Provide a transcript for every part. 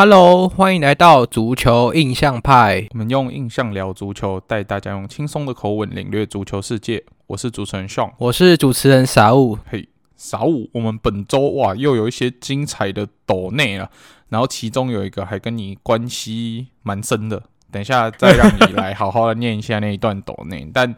Hello，欢迎来到足球印象派。我们用印象聊足球，带大家用轻松的口吻领略足球世界。我是主持人 Sean，我是主持人 Saul。嘿，Saul，我们本周哇又有一些精彩的抖内了，然后其中有一个还跟你关系蛮深的，等一下再让你来好好的念一下那一段抖内。但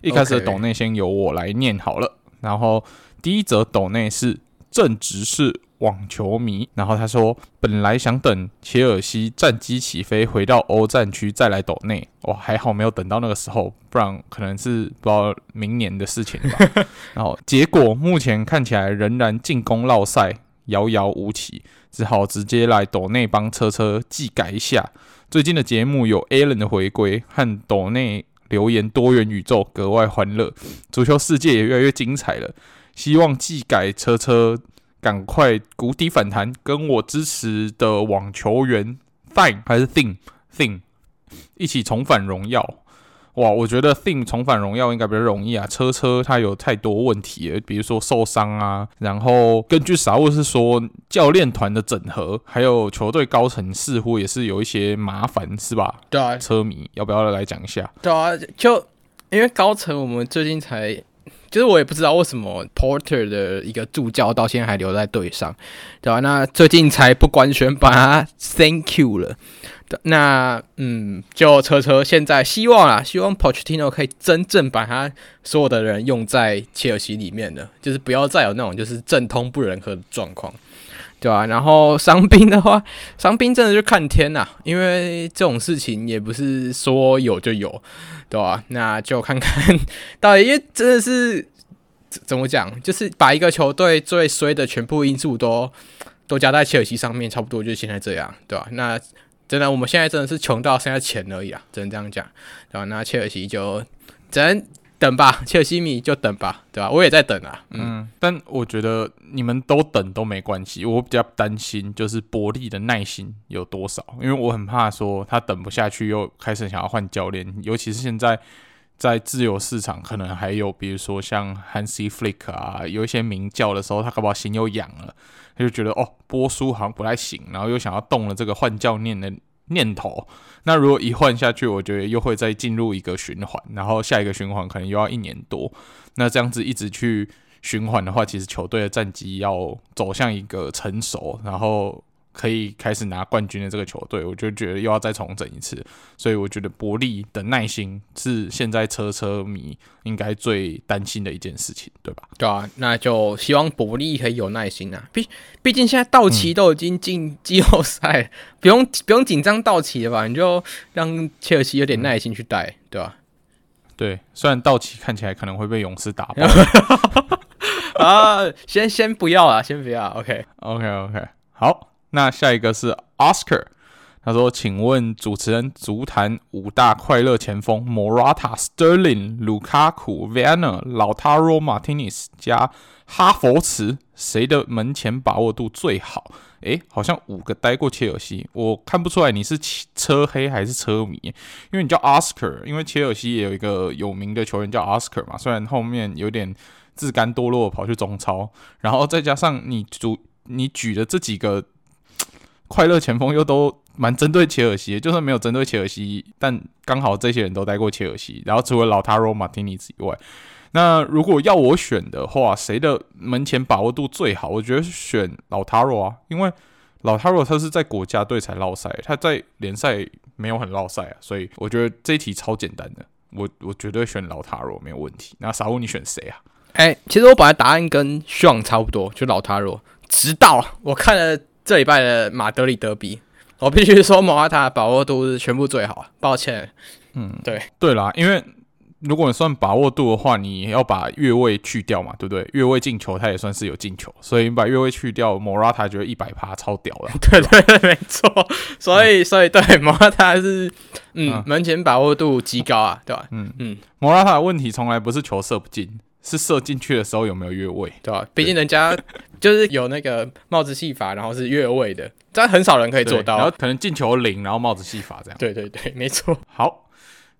一开始的抖内先由我来念好了。然后第一则抖内是正直是。网球迷，然后他说，本来想等切尔西战机起飞回到欧战区再来抖内，哇，还好没有等到那个时候，不然可能是不知道明年的事情吧。然后结果目前看起来仍然进攻落赛，遥遥无期，只好直接来抖内帮车车技改一下。最近的节目有 Alan 的回归和抖内留言多元宇宙格外欢乐，足球世界也越来越精彩了。希望技改车车。赶快谷底反弹，跟我支持的网球员 Fine 还是 Thing Thing 一起重返荣耀。哇，我觉得 Thing 重返荣耀应该比较容易啊。车车他有太多问题了，比如说受伤啊。然后根据啥物是说教练团的整合，还有球队高层似乎也是有一些麻烦，是吧？对啊，车迷要不要来讲一下？对啊，就因为高层我们最近才。其实我也不知道为什么 Porter 的一个助教到现在还留在队上，对吧？那最近才不官宣把他 Thank you 了。那嗯，就车车现在希望啊，希望 Pochettino 可以真正把他所有的人用在切尔西里面的，就是不要再有那种就是政通不人和的状况，对吧？然后伤兵的话，伤兵真的就看天呐，因为这种事情也不是说有就有。对吧、啊？那就看看到底，因为真的是怎么讲，就是把一个球队最衰的全部因素都都加在切尔西上面，差不多就现在这样，对吧、啊？那真的，我们现在真的是穷到剩下钱而已啊，只能这样讲，对吧、啊？那切尔西就只能。等吧，切尔西迷就等吧，对吧？我也在等啊。嗯，但我觉得你们都等都没关系。我比较担心就是伯利的耐心有多少，因为我很怕说他等不下去又开始想要换教练，尤其是现在在自由市场，可能还有比如说像 Hansi Flick 啊，有一些名教的时候，他搞不好心又痒了，他就觉得哦，波叔好像不太行，然后又想要动了这个换教练的念头，那如果一换下去，我觉得又会再进入一个循环，然后下一个循环可能又要一年多。那这样子一直去循环的话，其实球队的战绩要走向一个成熟，然后。可以开始拿冠军的这个球队，我就觉得又要再重整一次，所以我觉得伯利的耐心是现在车车迷应该最担心的一件事情，对吧？对啊，那就希望伯利可以有耐心啊。毕毕竟现在道奇都已经进季后赛，嗯，不用不用紧张道奇了吧？你就让切尔西有点耐心去带，嗯，对吧？对，虽然道奇看起来可能会被勇士打爆 啊，先先不要啊，先不要。Okay, okay. 好。那下一个是 Oscar，他说：“请问主持人，足坛五大快乐前锋：Morata、Sterling、卢卡库、Werner、老塔罗、Martinez 加哈弗茨，谁的门前把握度最好？”诶，好像五个待过切尔西，我看不出来你是车黑还是车迷，因为你叫 Oscar，因为切尔西也有一个有名的球员叫 Oscar 嘛，虽然后面有点自甘堕落跑去中超，然后再加上你主你举的这几个。快乐前锋又都蛮针对切尔西，就算没有针对切尔西，但刚好这些人都待过切尔西。然后除了老塔罗马丁尼兹以外，那如果要我选的话，谁的门前把握度最好？我觉得选老塔罗啊，因为老塔罗他是在国家队才落赛，他在联赛没有很落赛啊，所以我觉得这一题超简单的，我我绝对选老塔罗没有问题。那傻物你选谁啊？哎、其实我本来答案跟 Sean 差不多，就老塔罗，直到我看了。这礼拜的马德里德比，我必须说莫拉塔把握度是全部最好。抱歉，嗯，对对啦，因为如果你算把握度的话，你要把越位去掉嘛，对不对？越位进球，他也算是有进球，所以你把越位去掉，莫拉塔觉得一百趴超屌了。对对对，没错。所以、嗯、所以对莫拉塔是嗯，嗯门前把握度极高啊，对吧？嗯嗯，莫拉塔的问题从来不是球射不进。是射进去的时候有没有越位，对吧、啊？毕竟人家就是有那个帽子戏法，然后是越位的，但很少人可以做到。然后可能进球零，然后帽子戏法这样。对对对，没错。好，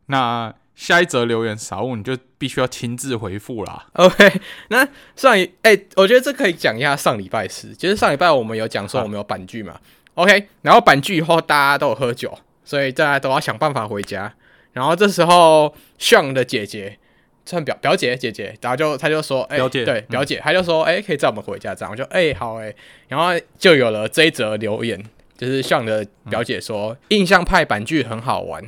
那下一则留言，傻物你就必须要亲自回复啦。OK，那上一哎、欸，我觉得这可以讲一下上礼拜四，其实上礼拜我们有讲说我们有板剧嘛。OK，然后板剧以后大家都有喝酒，所以大家都要想办法回家。然后这时候 Sean 的姐姐，算表表姐姐姐，然后就他就说，哎、欸，表姐对表姐，他就说，哎、欸，可以载我们回家这样。我就，哎、欸，好哎、欸。然后就有了这一则留言，就是 Sean 的表姐说，嗯、印象派版剧很好玩，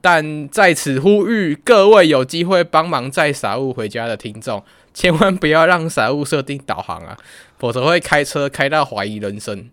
但在此呼吁各位有机会帮忙载傻物回家的听众，千万不要让傻物设定导航啊，否则会开车开到怀疑人生。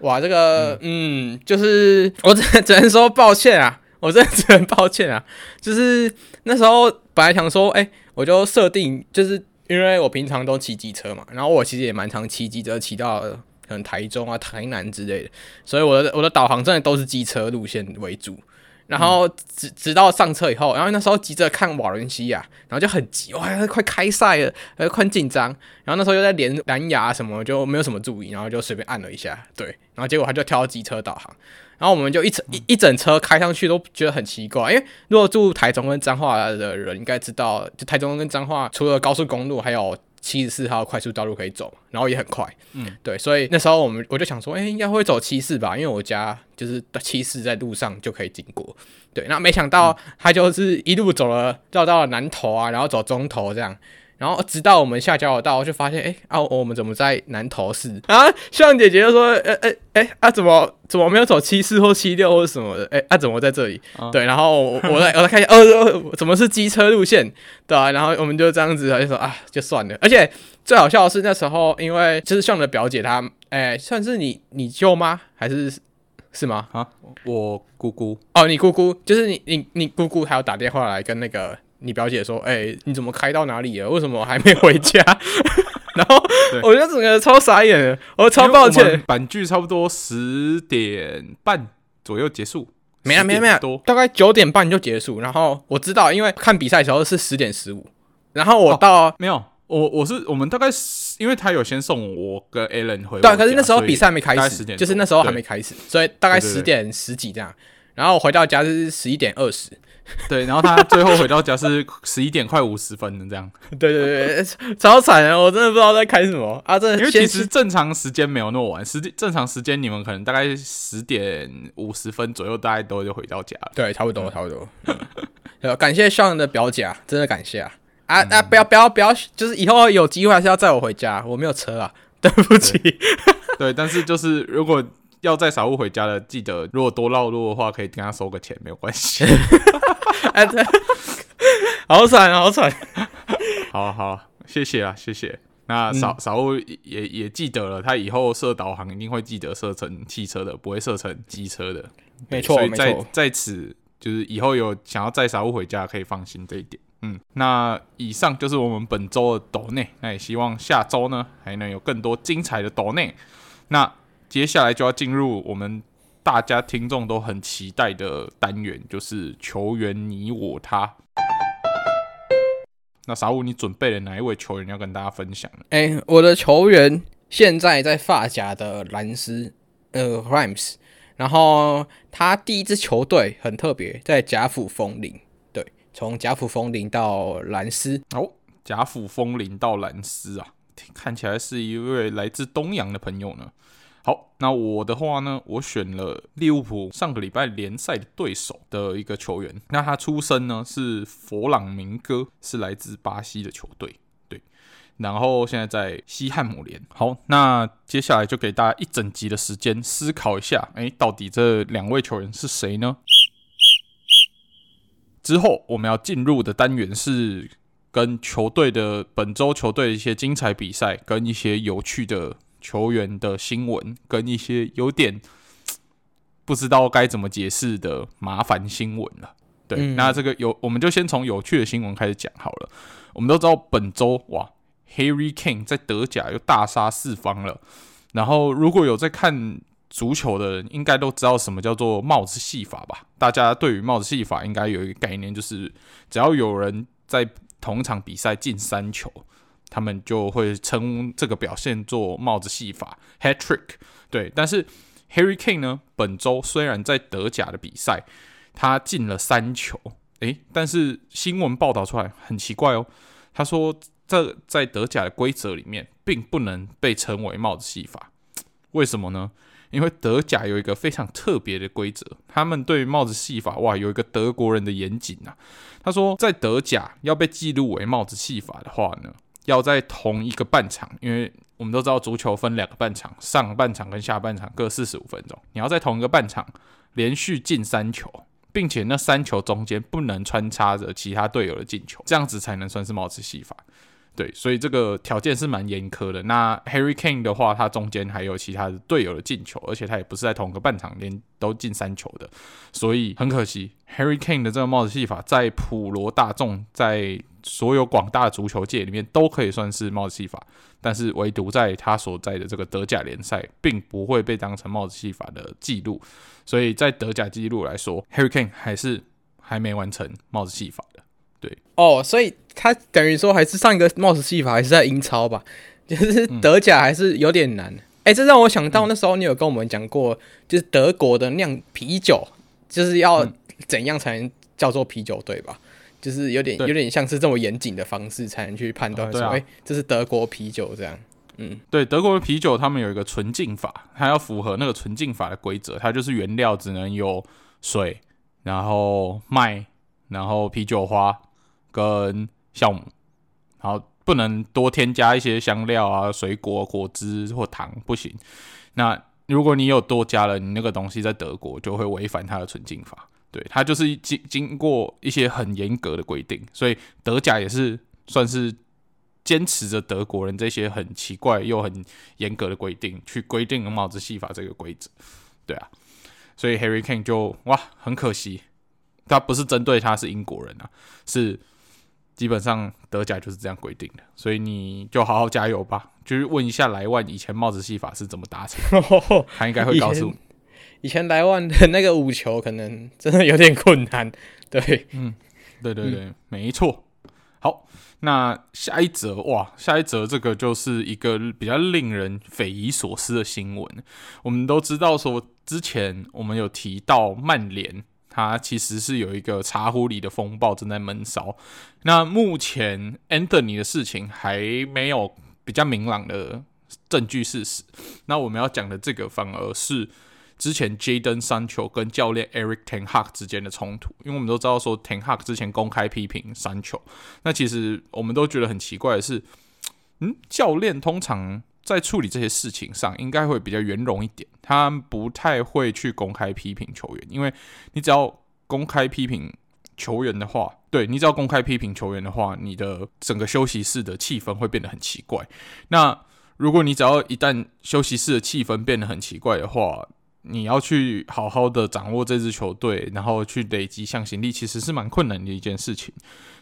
哇，这个，嗯，嗯，就是我只只能说抱歉啊。我真的只能抱歉啊，就是那时候本来想说，哎、我就设定，就是因为我平常都骑机车嘛，然后我其实也蛮常骑机车，骑到可能台中啊、台南之类的，所以我的我的导航真的都是机车路线为主。然后直直到上车以后，然后那时候急着看瓦伦西亚，然后就很急，哇，快开赛了，呃，快紧张。然后那时候又在连蓝牙什么，就没有什么注意，然后就随便按了一下，对，然后结果他就挑机车导航，然后我们就一整一一整车开上去都觉得很奇怪，因为如果住台中跟彰化的人应该知道，就台中跟彰化除了高速公路还有。七十四号快速道路可以走，然后也很快，嗯，对，所以那时候我们我就想说，哎、欸，应该会走七四吧，因为我家就是七四在路上就可以经过，对，那没想到他就是一路走了绕到了南投啊，然后走中投这样。然后直到我们下交流道，就发现，哎啊，我们怎么在南投市啊？向姐姐就说，哎哎哎啊，怎么怎么没有走七四或七六或什么的？哎啊，怎么在这里？啊、对，然后我我来 我来看一下，呃、哦，怎么是机车路线？对啊，然后我们就这样子就说啊，就算了。而且最好笑的是那时候，因为就是向的表姐她，哎，算是你你舅妈还是是吗？啊，我姑姑哦，你姑姑就是你你你姑姑还要打电话来跟那个。你表姐说：“哎、欸，你怎么开到哪里了？为什么还没回家？” 然后我觉得整个超傻眼的，我超抱歉。板剧差不多十点半左右结束，没啊没啊没啊，大概九点半就结束。然后我知道，因为看比赛的时候是十点十五，然后我到、哦、没有，我我是我们大概因为他有先送我跟 Alan 回，对，可是那时候比赛没开始，就是那时候还没开始，所以大概十点十几这样。然后我回到家是十一点二十。对，然后他最后回到家是十一点快五十分的这样。对对对，超惨的，我真的不知道在开什么啊！真的，因为其实正常时间没有那么晚，实际正常时间你们可能大概十点五十分左右，大概都就回到家了。对，差不多，差不多。嗯、感谢校长的表姐，真的感谢啊！啊啊，不要不要不要，就是以后有机会还是要载我回家，我没有车啊，对不起。对，对，但是就是如果。要载小物回家的，记得如果多绕路的话，可以跟他收个钱，没有关系。好惨，好惨。好好，谢谢啊，谢谢。那傻傻物也也记得了，他以后设导航一定会记得设成汽车的，不会设成机车的。没错，所以在。在此，就是以后有想要载傻物回家，可以放心这一点。嗯，那以上就是我们本周的抖内，那也希望下周呢还能有更多精彩的抖内。那。接下来就要进入我们大家听众都很期待的单元，就是球员你我他。那傻五，你准备了哪一位球员要跟大家分享呢？哎、欸，我的球员现在在发甲的蓝丝，呃，Rams。然后他第一支球队很特别，在甲府风铃。对，从甲府风铃到蓝丝。哦，甲府风铃到蓝丝啊，看起来是一位来自东洋的朋友呢。好，那我的话呢，我选了利物浦上个礼拜联赛的对手的一个球员。那他出身呢是佛朗明哥，是来自巴西的球队。对，然后现在在西汉姆联。好，那接下来就给大家一整集的时间思考一下，哎，到底这两位球员是谁呢？之后我们要进入的单元是跟球队的本周球队的一些精彩比赛，跟一些有趣的。球员的新闻跟一些有点 不知道该怎么解释的麻烦新闻了。对，嗯、那这个有，我们就先从有趣的新闻开始讲好了。我们都知道本周哇，Harry Kane 在德甲又大杀四方了。然后如果有在看足球的人，应该都知道什么叫做帽子戏法吧？大家对于帽子戏法应该有一个概念，就是只要有人在同一场比赛进三球。他们就会称这个表现做帽子戏法 hat trick，对。但是 Harry Kane 呢，本周虽然在德甲的比赛他进了三球，诶，但是新闻报道出来很奇怪哦。他说这在德甲的规则里面并不能被称为帽子戏法，为什么呢？因为德甲有一个非常特别的规则，他们对帽子戏法哇有一个德国人的严谨啊。他说，在德甲要被记录为帽子戏法的话呢，要在同一个半场，因为我们都知道足球分两个半场，上半场跟下半场各四十五分钟，你要在同一个半场连续进三球，并且那三球中间不能穿插着其他队友的进球，这样子才能算是帽子戏法。对，所以这个条件是蛮严苛的。那 Harry Kane 的话，他中间还有其他的队友的进球，而且他也不是在同一个半场连都进三球的，所以很可惜，Harry Kane 的这个帽子戏法在普罗大众，在所有广大的足球界里面都可以算是帽子戏法，但是唯独在他所在的这个德甲联赛，并不会被当成帽子戏法的记录。所以在德甲记录来说，Harry Kane 还是还没完成帽子戏法的。对哦，所以他等于说还是上一个帽子戏法还是在英超吧，就是德甲还是有点难。哎、嗯欸，这让我想到那时候你有跟我们讲过，就是德国的酿啤酒，就是要怎样才能叫做啤酒，对吧？就是有点有点像是这么严谨的方式才能去判断说，哎、哦啊欸，这是德国啤酒这样。嗯，对，德国的啤酒他们有一个纯净法，它要符合那个纯净法的规则，它就是原料只能有水，然后麦，然后啤酒花。跟酵母，然后不能多添加一些香料啊、水果、果汁或糖，不行。那如果你有多加了，你那个东西在德国就会违反它的纯净法。对，它就是经经过一些很严格的规定，所以德甲也是算是坚持着德国人这些很奇怪又很严格的规定去规定帽子戏法这个规则。对啊，所以 Harry Kane 就哇，很可惜，他不是针对他是英国人啊，是。基本上德甲就是这样规定的，所以你就好好加油吧。就是问一下莱万以前帽子戏法是怎么达成的，他应该会告诉你。以前莱万的那个五球可能真的有点困难。对，嗯，对对对，嗯、没错。好，那下一则哇，下一则这个就是一个比较令人匪夷所思的新闻。我们都知道说，之前我们有提到曼联。他其实是有一个茶壶里的风暴正在闷烧。那目前 Anthony 的事情还没有比较明朗的证据事实。那我们要讲的这个反而是之前 Jaden 三球跟教练 Eric ten Hag 之间的冲突。因为我们都知道说 ten Hag 之前公开批评 Sancho。那其实我们都觉得很奇怪的是，嗯，教练通常。在处理这些事情上，应该会比较圆融一点。他不太会去公开批评球员，因为你只要公开批评球员的话，对，你只要公开批评球员的话，你的整个休息室的气氛会变得很奇怪。那如果你只要一旦休息室的气氛变得很奇怪的话，你要去好好的掌握这支球队，然后去累积向心力，其实是蛮困难的一件事情。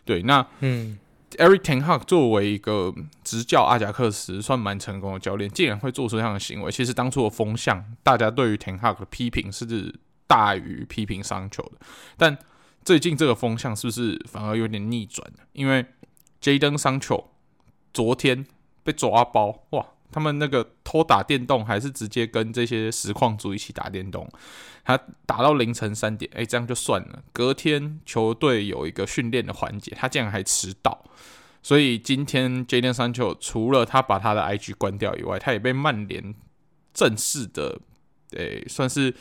对，那嗯。，Eric ten Hag 作为一个执教阿贾克斯算蛮成功的教练，竟然会做出这样的行为。其实当初的风向，大家对于 ten Hag 的批评是大于批评商丘的。但最近这个风向是不是反而有点逆转？因为 Jadon Sancho 昨天被抓包，哇！他们那个偷打电动，还是直接跟这些实况组一起打电动，他打到凌晨三点，哎，这样就算了。隔天球队有一个训练的环节，他竟然还迟到，所以今天 Jadon Sancho 除了他把他的 IG 关掉以外，他也被曼联正式的，诶，算是。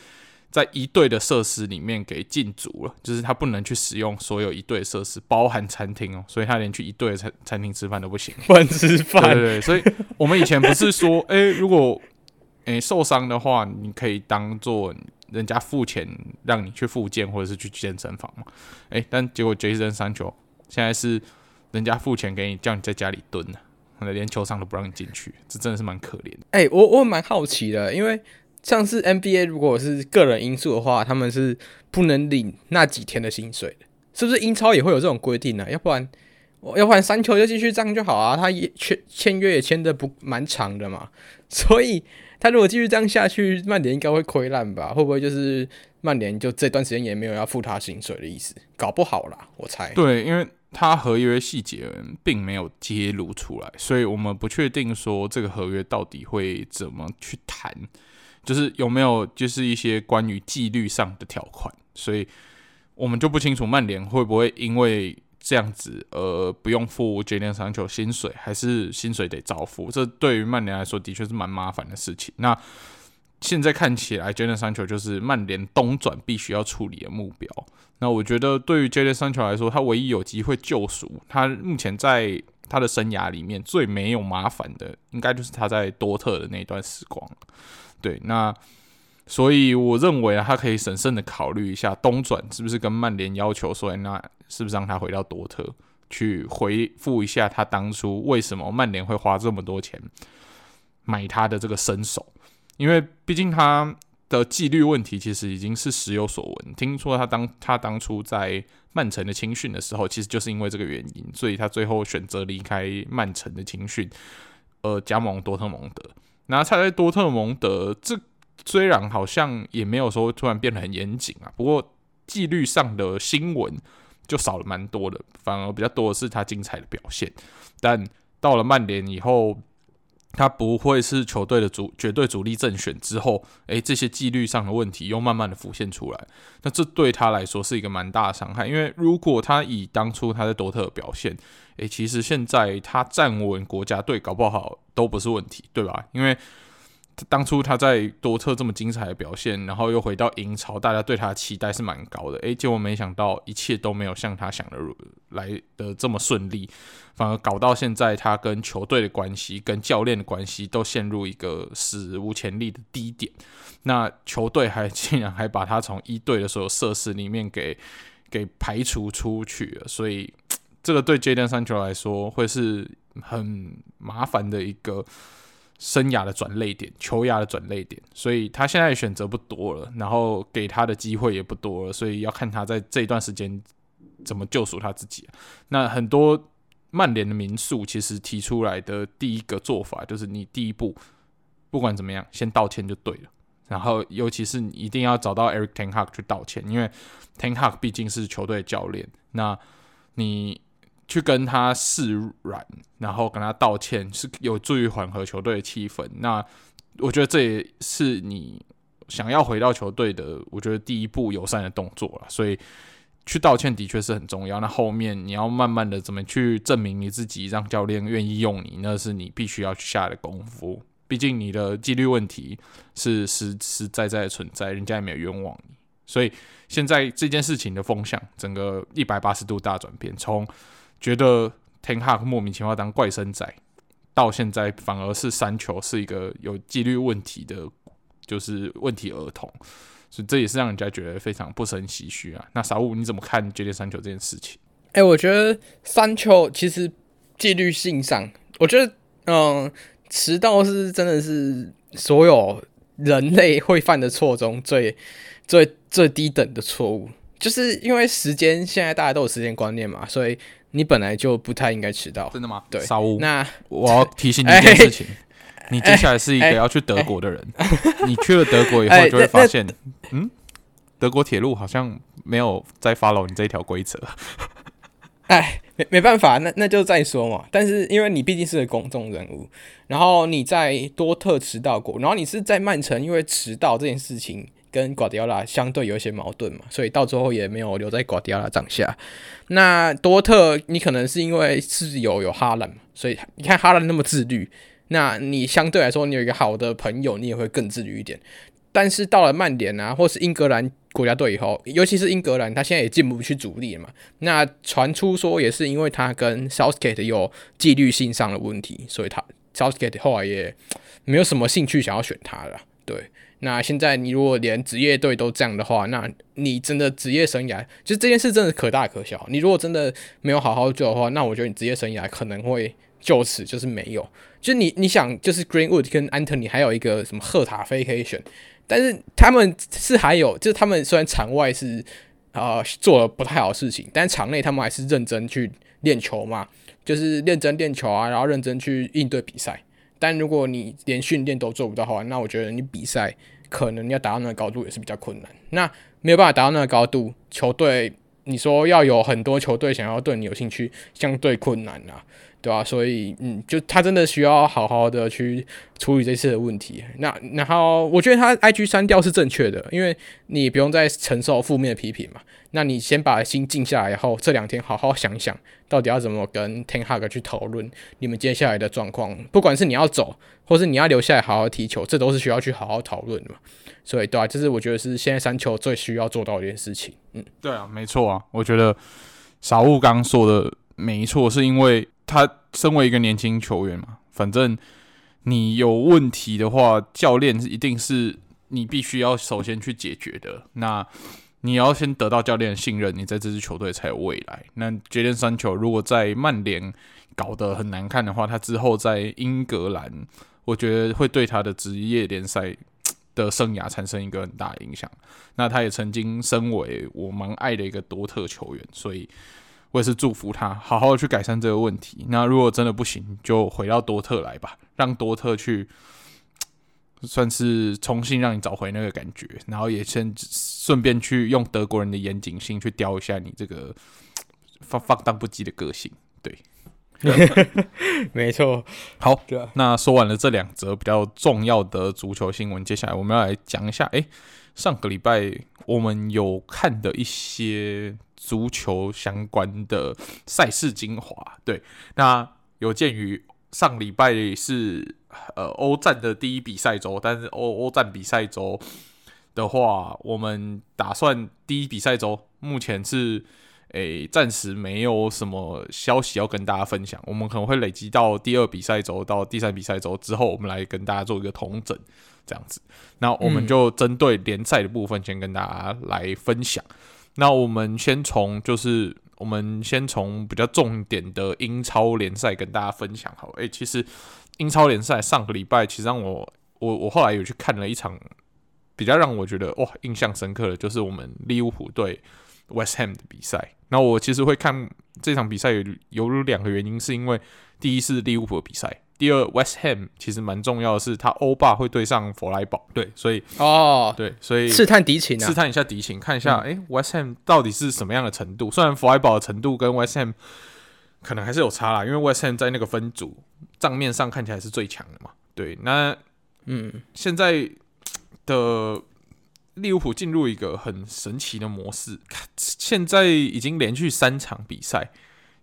在一队的设施里面给禁足了，就是他不能去使用所有一队设施，包含餐厅哦，所以他连去一队的餐餐厅吃饭都不行。不能吃饭，对对对，所以我们以前不是说，诶、欸，如果诶、欸、受伤的话，你可以当做人家付钱让你去复健或者是去健身房嘛？诶、欸，但结果 Jadon Sancho 现在是人家付钱给你，叫你在家里蹲了，连球场都不让你进去，这真的是蛮可怜的。我我蛮好奇的，因为。像是 NBA，如果是个人因素的话，他们是不能领那几天的薪水的，是不是？英超也会有这种规定呢？要不然，要不然三球就继续这样就好啊。他也签签约也签的不蛮长的嘛，所以他如果继续这样下去，曼联应该会亏烂吧？会不会就是曼联就这段时间也没有要付他薪水的意思？搞不好啦，我猜。对，因为他合约细节并没有揭露出来，所以我们不确定说这个合约到底会怎么去谈。就是有没有就是一些关于纪律上的条款，所以我们就不清楚曼联会不会因为这样子而不用付 Jadon Sancho 薪水，还是薪水得照付。这对于曼联来说的确是蛮麻烦的事情。那现在看起来，Jadon Sancho 就是曼联东转必须要处理的目标。那我觉得，对于 Jadon Sancho 来说，他唯一有机会救赎他目前在他的生涯里面最没有麻烦的，应该就是他在多特的那段时光。对，那所以我认为啊，他可以审慎的考虑一下东转是不是跟曼联要求说，那是不是让他回到多特去回复一下他当初为什么曼联会花这么多钱买他的这个身手。因为毕竟他的纪律问题其实已经是时有所闻。听说他当他当初在曼城的青训的时候，其实就是因为这个原因，所以他最后选择离开曼城的青训，呃，加盟多特蒙德。那他在多特蒙德，这虽然好像也没有说突然变得很严谨啊，不过纪律上的新闻就少了蛮多的，反而比较多的是他精彩的表现。但到了曼联以后，他不会是球队的主绝对主力正选之后，诶，这些纪律上的问题又慢慢的浮现出来，那这对他来说是一个蛮大的伤害。因为如果他以当初他在多特的表现，诶，其实现在他站稳国家队搞不好都不是问题，对吧？因为当初他在多特这么精彩的表现，然后又回到英超，大家对他的期待是蛮高的。诶，结果没想到一切都没有像他想的来的这么顺利，反而搞到现在他跟球队的关系、跟教练的关系都陷入一个史无前例的低点。那球队还 竟然还把他从一队的所有设施里面给给排除出去了，所以这个对 Jadon Sancho 来说会是很麻烦的一个。生涯的转捩点，球涯的转捩点，所以他现在选择不多了，然后给他的机会也不多了，所以要看他在这一段时间怎么救赎他自己。那很多曼联的民宿其实提出来的第一个做法就是，你第一步不管怎么样，先道歉就对了。然后尤其是你一定要找到 Eric ten Hag 去道歉，因为 ten Hag 毕竟是球队的教练，那你。去跟他示软，然后跟他道歉，是有助于缓和球队的气氛。那我觉得这也是你想要回到球队的，我觉得第一步友善的动作了。所以去道歉的确是很重要。那后面你要慢慢的怎么去证明你自己，让教练愿意用你，那是你必须要去下的功夫。毕竟你的纪律问题是实实在在的存在，人家也没有冤枉你。所以现在这件事情的风向，整个一百八十度大转变，从觉得 Ten Hag 莫名其妙当怪声仔，到现在反而是三球是一个有纪律问题的，就是问题儿童，所以这也是让人家觉得非常不胜唏嘘啊。那小五你怎么看 Jadon Sancho 这件事情？哎、我觉得三球其实纪律性上，我觉得嗯，迟到是真的是所有人类会犯的错中最最最低等的错误，就是因为时间现在大家都有时间观念嘛，所以。你本来就不太应该迟到，真的吗？对，那我要提醒你一件事情，欸、你接下来是一个要去德国的人，欸欸、你去了德国以后就会发现，欸、嗯，德国铁路好像没有在 follow 你这一条规则。哎，没没办法，那那就再说嘛。但是因为你毕竟是个公众人物，然后你在多特迟到过，然后你是在曼城，因为迟到这件事情。跟瓜迪奥拉相对有一些矛盾嘛，所以到最后也没有留在瓜迪奥拉掌下。那多特，你可能是因为是有有哈兰嘛，所以你看哈兰那么自律，那你相对来说你有一个好的朋友，你也会更自律一点。但是到了曼联啊，或是英格兰国家队以后，尤其是英格兰，他现在也进不去主力了嘛。那传出说也是因为他跟 Southgate 有纪律性上的问题，所以他 Southgate 后来也没有什么兴趣想要选他了，那现在你如果连职业队都这样的话，那你真的职业生涯就这件事真的可大可小。你如果真的没有好好做的话，那我觉得你职业生涯可能会就此就是没有。就你你想，就是 Greenwood 跟 Anthony 还有一个什么赫塔菲可以选，但是他们是还有，就是他们虽然场外是啊、呃、做了不太好事情，但场内他们还是认真去练球嘛，就是认真练球啊，然后认真去应对比赛。但如果你连训练都做不到的话，那我觉得你比赛可能要达到那个高度也是比较困难。那没有办法达到那个高度，球队你说要有很多球队想要对你有兴趣，相对困难啊。对、啊？所以，嗯，就他真的需要好好的去处理这次的问题。那然后，我觉得他 IG 删掉是正确的，因为你不用再承受负面的批评嘛。那你先把心静下来，然后这两天好好想想，到底要怎么跟 Ten Hag 去讨论你们接下来的状况。不管是你要走，或是你要留下来好好踢球，这都是需要去好好讨论的嘛。所以，对啊，这是我觉得是现在三球最需要做到的一件事情。嗯，对啊，没错啊，我觉得小物刚说的没错，是因为他身为一个年轻球员嘛，反正你有问题的话，教练一定是你必须要首先去解决的。那你要先得到教练的信任，你在这支球队才有未来。那杰顿三球如果在曼联搞得很难看的话，他之后在英格兰，我觉得会对他的职业联赛的生涯产生一个很大的影响。那他也曾经身为我蛮爱的一个多特球员，所以我也是祝福他好好的去改善这个问题。那如果真的不行，就回到多特来吧，让多特去。算是重新让你找回那个感觉，然后也先顺便去用德国人的严谨性去雕一下你这个放放荡不羁的个性。对，没错。好，那说完了这两则比较重要的足球新闻，接下来我们要来讲一下，哎，上个礼拜我们有看的一些足球相关的赛事精华。对，那有鉴于上礼拜是。呃，欧战的第一比赛周，但是欧欧战比赛周的话，我们打算第一比赛周目前是诶，暂时没有什么消息要跟大家分享。我们可能会累积到第二比赛周到第三比赛周之后，我们来跟大家做一个统整，这样子。那我们就针对联赛的部分先跟大家来分享。嗯、那我们先从就是我们先从比较重点的英超联赛跟大家分享好了。诶，其实。英超联赛上个礼拜，其实让我我我后来有去看了一场比较让我觉得哇印象深刻的，就是我们利物浦对 West Ham 的比赛。那我其实会看这场比赛有有两个原因，是因为第一是利物浦的比赛，第二 West Ham 其实蛮重要的是，他欧霸会对上佛莱堡，对，所以哦，对，所以试探敌情，啊。试探一下敌情，看一下哎、嗯。欸、West Ham 到底是什么样的程度。虽然佛莱堡的程度跟 West Ham 可能还是有差啦，因为 West Ham 在那个分组账面上看起来是最强的嘛。对，那嗯，现在的利物浦进入一个很神奇的模式，现在已经连续三场比赛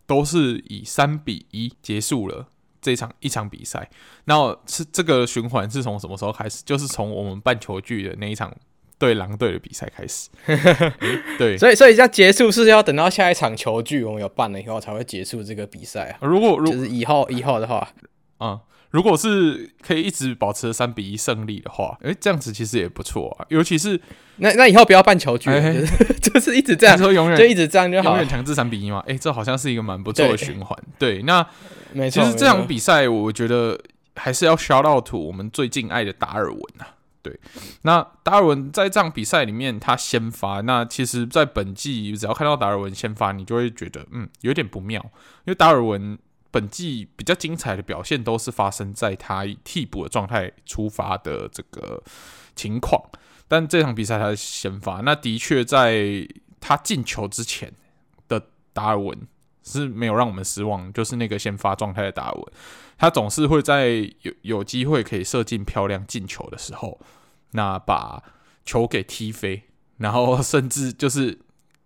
都是以三比一结束了这场一场比赛。那是这个循环是从什么时候开始？就是从我们办球具的那一场。对狼队的比赛开始，对，所以所以要结束是要等到下一场球具我们有办了以后才会结束这个比赛啊。如果如就是以后以后的话，嗯，如果是可以一直保持三比一胜利的话，诶，这样子其实也不错啊。尤其是那那以后不要办球具，就是一直这样，说永远就一直这样就好，永远强制三比一嘛。诶，这好像是一个蛮不错的循环。对，那没错，其实这场比赛我觉得还是要 shout out to 我们最敬爱的达尔文啊。对，那达尔文在这场比赛里面他先发，那其实，在本季只要看到达尔文先发，你就会觉得嗯有点不妙，因为达尔文本季比较精彩的表现都是发生在他以替补的状态出发的这个情况，但这场比赛他是先发，那的确在他进球之前的达尔文是没有让我们失望，就是那个先发状态的达尔文。他总是会在有有机会可以射进漂亮进球的时候，那把球给踢飞，然后甚至就是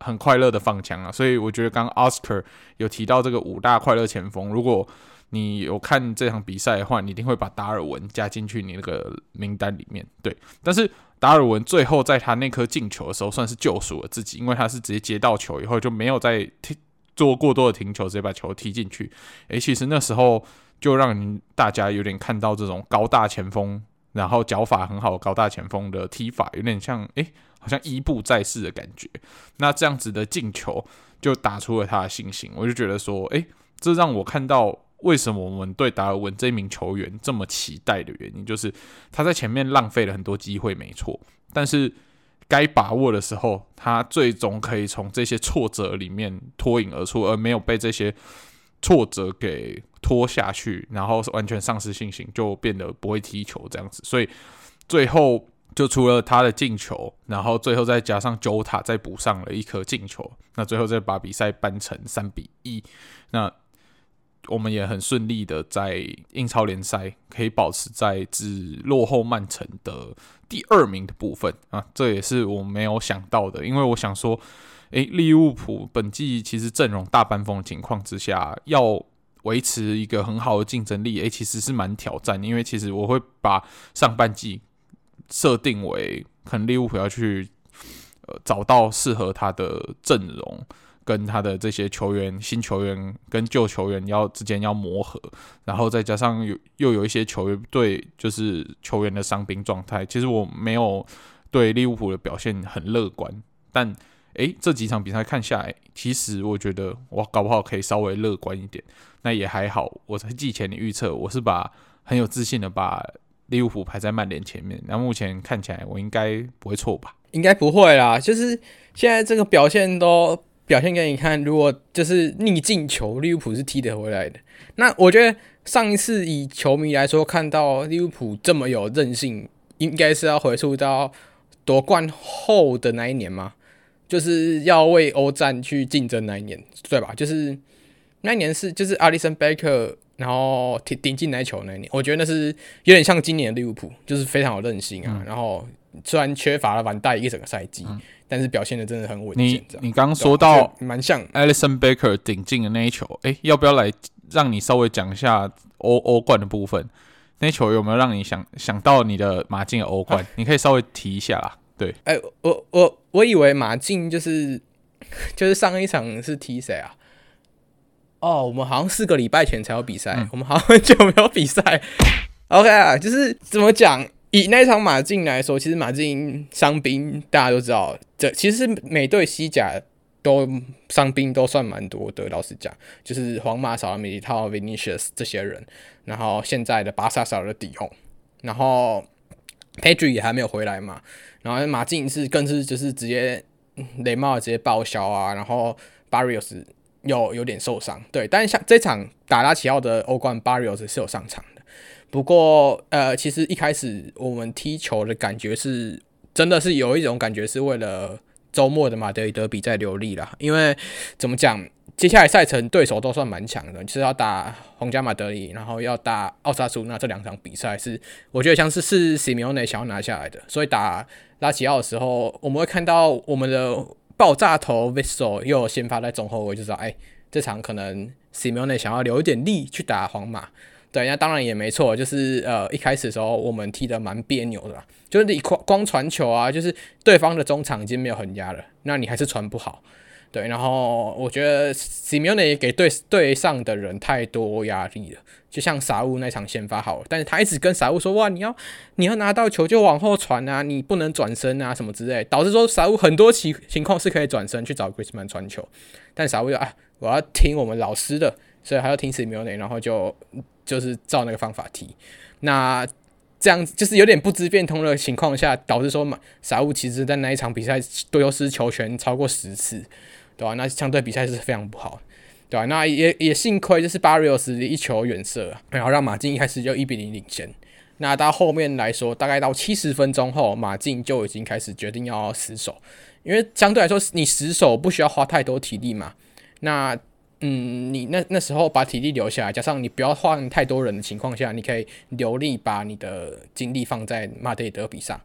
很快乐的放枪啊！所以我觉得刚 Oscar 有提到这个五大快乐前锋，如果你有看这场比赛的话，你一定会把达尔文加进去你那个名单里面。对，但是达尔文最后在他那颗进球的时候，算是救赎了自己，因为他是直接接到球以后就没有再踢做过多的停球，直接把球踢进去。诶，其实那时候。就让大家有点看到这种高大前锋，然后脚法很好高大前锋的踢法，有点像诶，好像伊布在世的感觉。那这样子的进球就打出了他的信心，我就觉得说，诶，这让我看到为什么我们对达尔文这名球员这么期待的原因，就是他在前面浪费了很多机会，没错，但是该把握的时候，他最终可以从这些挫折里面脱颖而出，而没有被这些挫折给。拖下去，然后完全丧失信心，就变得不会踢球这样子。所以最后就除了他的进球，然后最后再加上九塔再补上了一颗进球，那最后再把比赛扳成三比一。那我们也很顺利的在英超联赛可以保持在只落后曼城的第二名的部分啊，这也是我没有想到的，因为我想说，诶，利物浦本季其实阵容大半封的情况之下，要维持一个很好的竞争力，诶，其实是蛮挑战，因为其实我会把上半季设定为可能利物浦要去呃找到适合他的阵容。跟他的这些球员、新球员跟旧球员要之间要磨合，然后再加上有又有一些球员对就是球员的伤兵状态，其实我没有对利物浦的表现很乐观。但诶，这几场比赛看下来，其实我觉得我搞不好可以稍微乐观一点。那也还好，我在季前的预测，我是把很有自信的把利物浦排在曼联前面。那目前看起来，我应该不会错吧？应该不会啦，就是现在这个表现都。表现给你看，如果就是逆境球，利物浦是踢得回来的。那我觉得上一次以球迷来说，看到利物浦这么有韧性，应该是要回溯到夺冠后的那一年吗，就是要为欧战去竞争那一年，对吧？就是那一年是就是阿里森贝克，然后顶顶进来球那一年，我觉得那是有点像今年的利物浦，就是非常有韧性啊。嗯、然后虽然缺乏了完带一整个赛季。嗯但是表现的真的很稳健。你你刚刚说到蛮像 Alisson Becker 顶进的那一球，诶、欸，要不要来让你稍微讲一下欧欧冠的部分？那球有没有让你想想到你的马竞的欧冠？啊、你可以稍微提一下啦。对，哎、欸，我我我以为马竞就是 就是上一场是踢谁啊？哦，我们好像四个礼拜前才有比赛，嗯、我们好像很久没有比赛。OK 啊，就是怎么讲？以那场马竞来说，其实马竞伤兵大家都知道，这其实每队西甲都伤兵都算蛮多的。老实讲，就是皇马少了米利套、Vinicius 这些人，然后现在的巴萨少了迪翁，然后 Pedri 也还没有回来嘛，然后马竞是更是就是直接雷帽直接报销啊，然后 Barrios 又有点受伤，对，但是像这场打拉齐奥的欧冠，Barrios 是有上场的。不过，呃，其实一开始我们踢球的感觉是，真的是有一种感觉是为了周末的马德里德比在留力啦。因为怎么讲，接下来赛程对手都算蛮强的，就是要打皇家马德里，然后要打奥萨苏纳，这两场比赛是我觉得像是是西米奥内想要拿下来的。所以打拉齐奥的时候，我们会看到我们的爆炸头 Vissel 又先发在中后卫，就知道哎，这场可能西米奥内想要留一点力去打皇马。对，那当然也没错，就是呃一开始的时候我们踢得蛮别扭的，就是你光光传球啊，就是对方的中场已经没有横压了，那你还是传不好。对，然后我觉得 Simone 给对对上的人太多压力了，就像沙乌那场先发好了，但是他一直跟沙乌说哇，你要你要拿到球就往后传啊，你不能转身啊什么之类，导致说沙乌很多情情况是可以转身去找 Griezmann 传球，但沙乌就啊我要听我们老师的，所以还要听 Simone，然后就。就是照那个方法踢，那这样子就是有点不知变通的情况下，导致说马沙乌其实在那一场比赛丢失球权超过十次，对吧、那相对比赛是非常不好，对吧、那也也幸亏就是巴瑞奥斯一球远射，然后让马竞一开始就一比零领先。那到后面来说，大概到七十分钟后，马竞就已经开始决定要死守，因为相对来说你死守不需要花太多体力嘛，那。嗯，你那那时候把体力留下来，加上你不要换太多人的情况下，你可以留力把你的精力放在马德里德比上。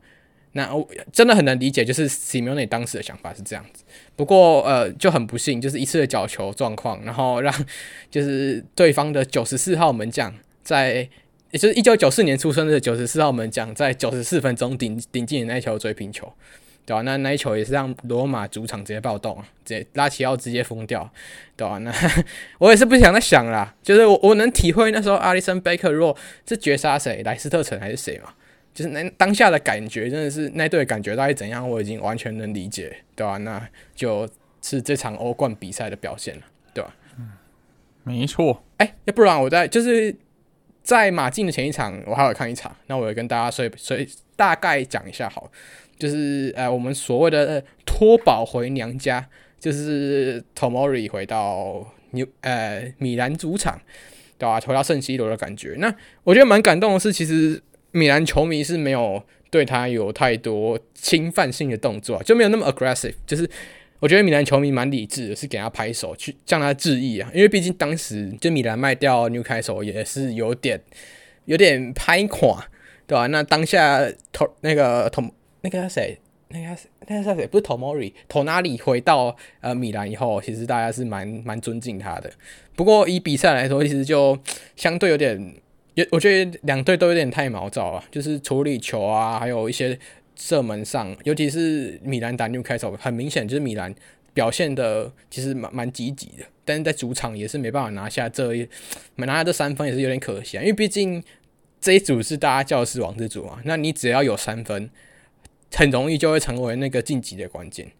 那我真的很能理解，就是 Simone 当时的想法是这样子。不过呃，就很不幸，就是一次的角球状况，然后让就是对方的九十四号门将在，也就是一九九四年出生的九十四号门将，在九十四分钟顶顶进那球追平球。对吧、啊？那那一球也是让罗马主场直接暴动啊，直接拉齐奥直接疯掉，对吧、啊？那我也是不想再想啦，就是我我能体会那时候阿里森贝克若是绝杀谁，莱斯特城还是谁嘛？就是那当下的感觉真的是那队感觉到底怎样，我已经完全能理解，对吧、啊？那就是这场欧冠比赛的表现了，对吧、啊？嗯，没错。哎、欸，要不然我在就是在马竞的前一场，我还有看一场，那我也跟大家所以所以大概讲一下好。就是呃，我们所谓的托宝回娘家，就是 Tomori 回到纽呃米兰主场，对吧、啊？回到圣西罗的感觉。那我觉得蛮感动的是，其实米兰球迷是没有对他有太多侵犯性的动作，就没有那么 aggressive。就是我觉得米兰球迷蛮理智的，是给他拍手去向他致意啊，因为毕竟当时就米兰卖掉纽卡素也是有点有点拍垮，对吧、那当下头那个同那个谁？那个那个谁？不是 Tomori，托纳里回到呃米兰以后，其实大家是蛮蛮尊敬他的。不过以比赛来说，其实就相对有点，也我觉得两队都有点太毛躁了，就是处理球啊，还有一些。射门上，尤其是米兰打纽卡素，很明显就是米兰表现的其实蛮蛮积极的，但是在主场也是没办法拿下这一，没拿下这三分也是有点可惜啊，因为毕竟这一组是大家叫是王之组嘛，那你只要有三分，很容易就会成为那个晋级的关键。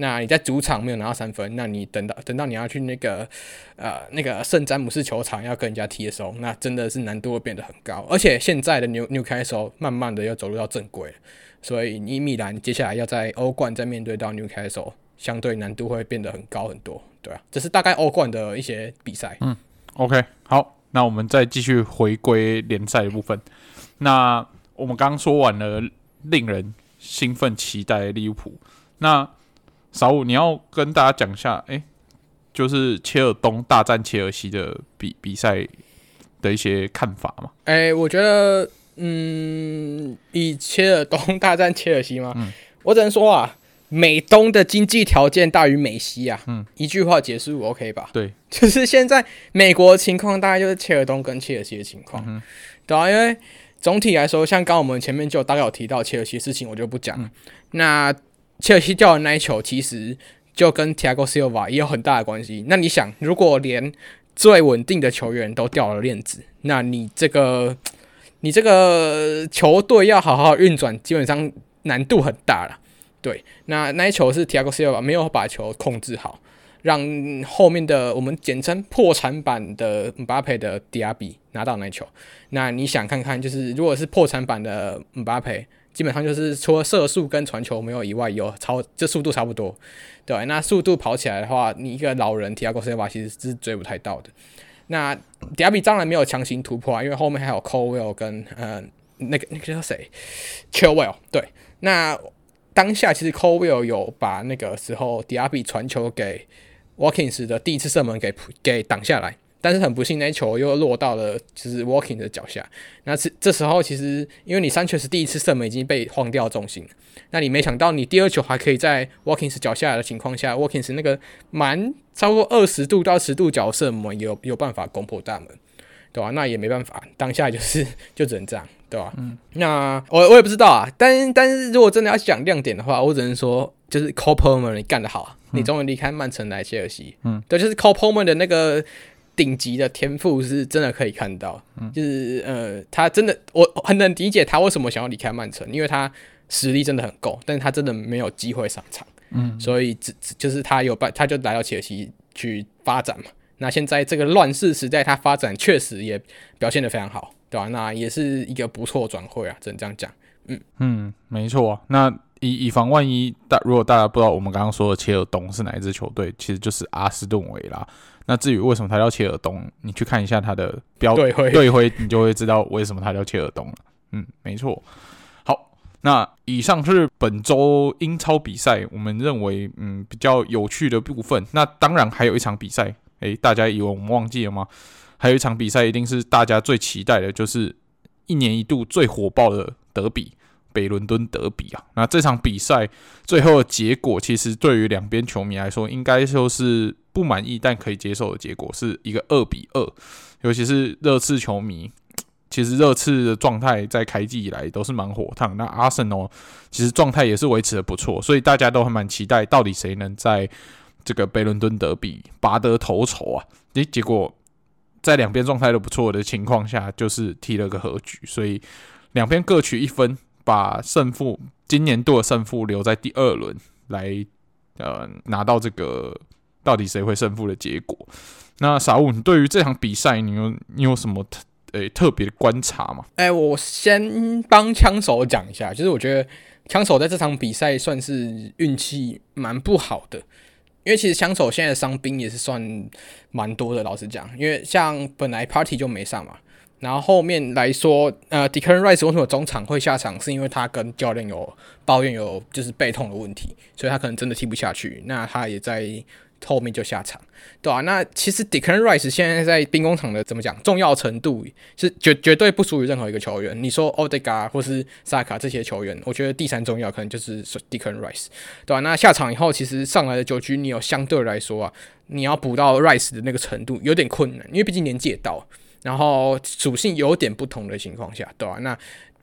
那你在主场没有拿到三分，那你等到等到你要去那个呃那个圣詹姆斯球场要跟人家踢的时候，那真的是难度会变得很高。而且现在的纽纽卡素慢慢的又走入到正轨，所以你米兰接下来要在欧冠再面对到纽卡素，相对难度会变得很高很多。对啊，这是大概欧冠的一些比赛。嗯，OK，好，那我们再继续回归联赛的部分。那我们刚说完了令人兴奋期待利物浦，那。小五，你要跟大家讲一下，哎、欸，就是切尔东大战切尔西的比比赛的一些看法嘛？哎、欸，我觉得，嗯，以切尔东大战切尔西吗？嗯，我只能说啊，美东的经济条件大于美西啊。嗯，一句话结束，OK 吧？对，就是现在美国的情况大概就是切尔东跟切尔西的情况。嗯，对啊，因为总体来说，像刚我们前面就大概有提到切尔西的事情，我就不讲、嗯、那。切尔西掉的那一球，其实就跟 Tiago Silva 也有很大的关系。那你想，如果连最稳定的球员都掉了链子，那你这个你这个球队要好好运转，基本上难度很大了。对，那那一球是 Tiago Silva 没有把球控制好，让后面的我们简称破产版的姆巴佩的迪亚比拿到那球。那你想看看，就是如果是破产版的姆巴佩。基本上就是除了射速跟传球没有以外，有超这速度差不多，对。那速度跑起来的话，你一个老人提亚戈塞瓦其实是追不太到的。那迪亚比当然没有强行突破啊，因为后面还有 Colwill 跟呃那个那个叫谁，Chilwell。对，那当下其实 Colwill 有把那个时候迪亚比传球给 Watkins 的第一次射门给给挡下来。但是很不幸，那球又落到了就是 Walkins 的脚下。那这这时候，其实因为你三确实第一次射门已经被晃掉重心，那你没想到你第二球还可以在 Walkins 脚下的情况下，Walkins 那个蛮超过二十度到十度角射门有有办法攻破大门，对吧、啊？那也没办法，当下就是 就只能这样，对吧、啊？嗯。那我我也不知道啊，但但是如果真的要讲亮点的话，我只能说就是 Cole Palmer 你干得好，你终于离开曼城来切尔西，嗯，对，就是 Cole Palmer 的那个。顶级的天赋是真的可以看到，嗯、就是呃，他真的我很能理解他为什么想要离开曼城，因为他实力真的很够，但是他真的没有机会上场，嗯，所以只就是他有办，他就来到切尔西去发展嘛。那现在这个乱世时代，他发展确实也表现得非常好，对吧、啊？那也是一个不错转会啊，只能这样讲。嗯嗯，没错啊。那以以防万一，大如果大家不知道我们刚刚说的切尔东是哪一支球队，其实就是阿斯顿维拉。那至于为什么他叫切尔东，你去看一下他的标队徽，队徽你就会知道为什么他叫切尔东了。嗯，没错。好，那以上是本周英超比赛，我们认为嗯比较有趣的部分。那当然还有一场比赛，诶，大家以为我们忘记了吗？还有一场比赛一定是大家最期待的，就是一年一度最火爆的德比。北伦敦德比啊，那这场比赛最后的结果，其实对于两边球迷来说，应该就是不满意但可以接受的结果，是一个二比二。尤其是热刺球迷，其实热刺的状态在开季以来都是蛮火烫。那阿森纳其实状态也是维持的不错，所以大家都还蛮期待，到底谁能在这个北伦敦德比拔得头筹啊？诶，结果在两边状态都不错的情况下，就是踢了个和局，所以两边各取一分。把胜负今年度的胜负留在第二轮来，呃，拿到这个到底谁会胜负的结果。那傻物，你对于这场比赛，你有你有什么特诶、特别的观察吗？哎、我先帮枪手讲一下，就是我觉得枪手在这场比赛算是运气蛮不好的，因为其实枪手现在伤兵也是算蛮多的，老实讲，因为像本来 Party 就没上嘛。然后后面来说，呃，Declan Rice 为什么中场会下场，是因为他跟教练有抱怨有就是背痛的问题，所以他可能真的踢不下去。那他也在后面就下场，对、啊？那其实 Declan Rice 现在在兵工厂的怎么讲重要程度是绝绝对不输于任何一个球员。你说 o d e g a 或是萨卡这些球员，我觉得第三重要可能就是 Declan Rice，对、啊？那下场以后，其实上来的九局你有相对来说啊，你要补到 Rice 的那个程度有点困难，因为毕竟年纪也到。然后属性有点不同的情况下，对吧、那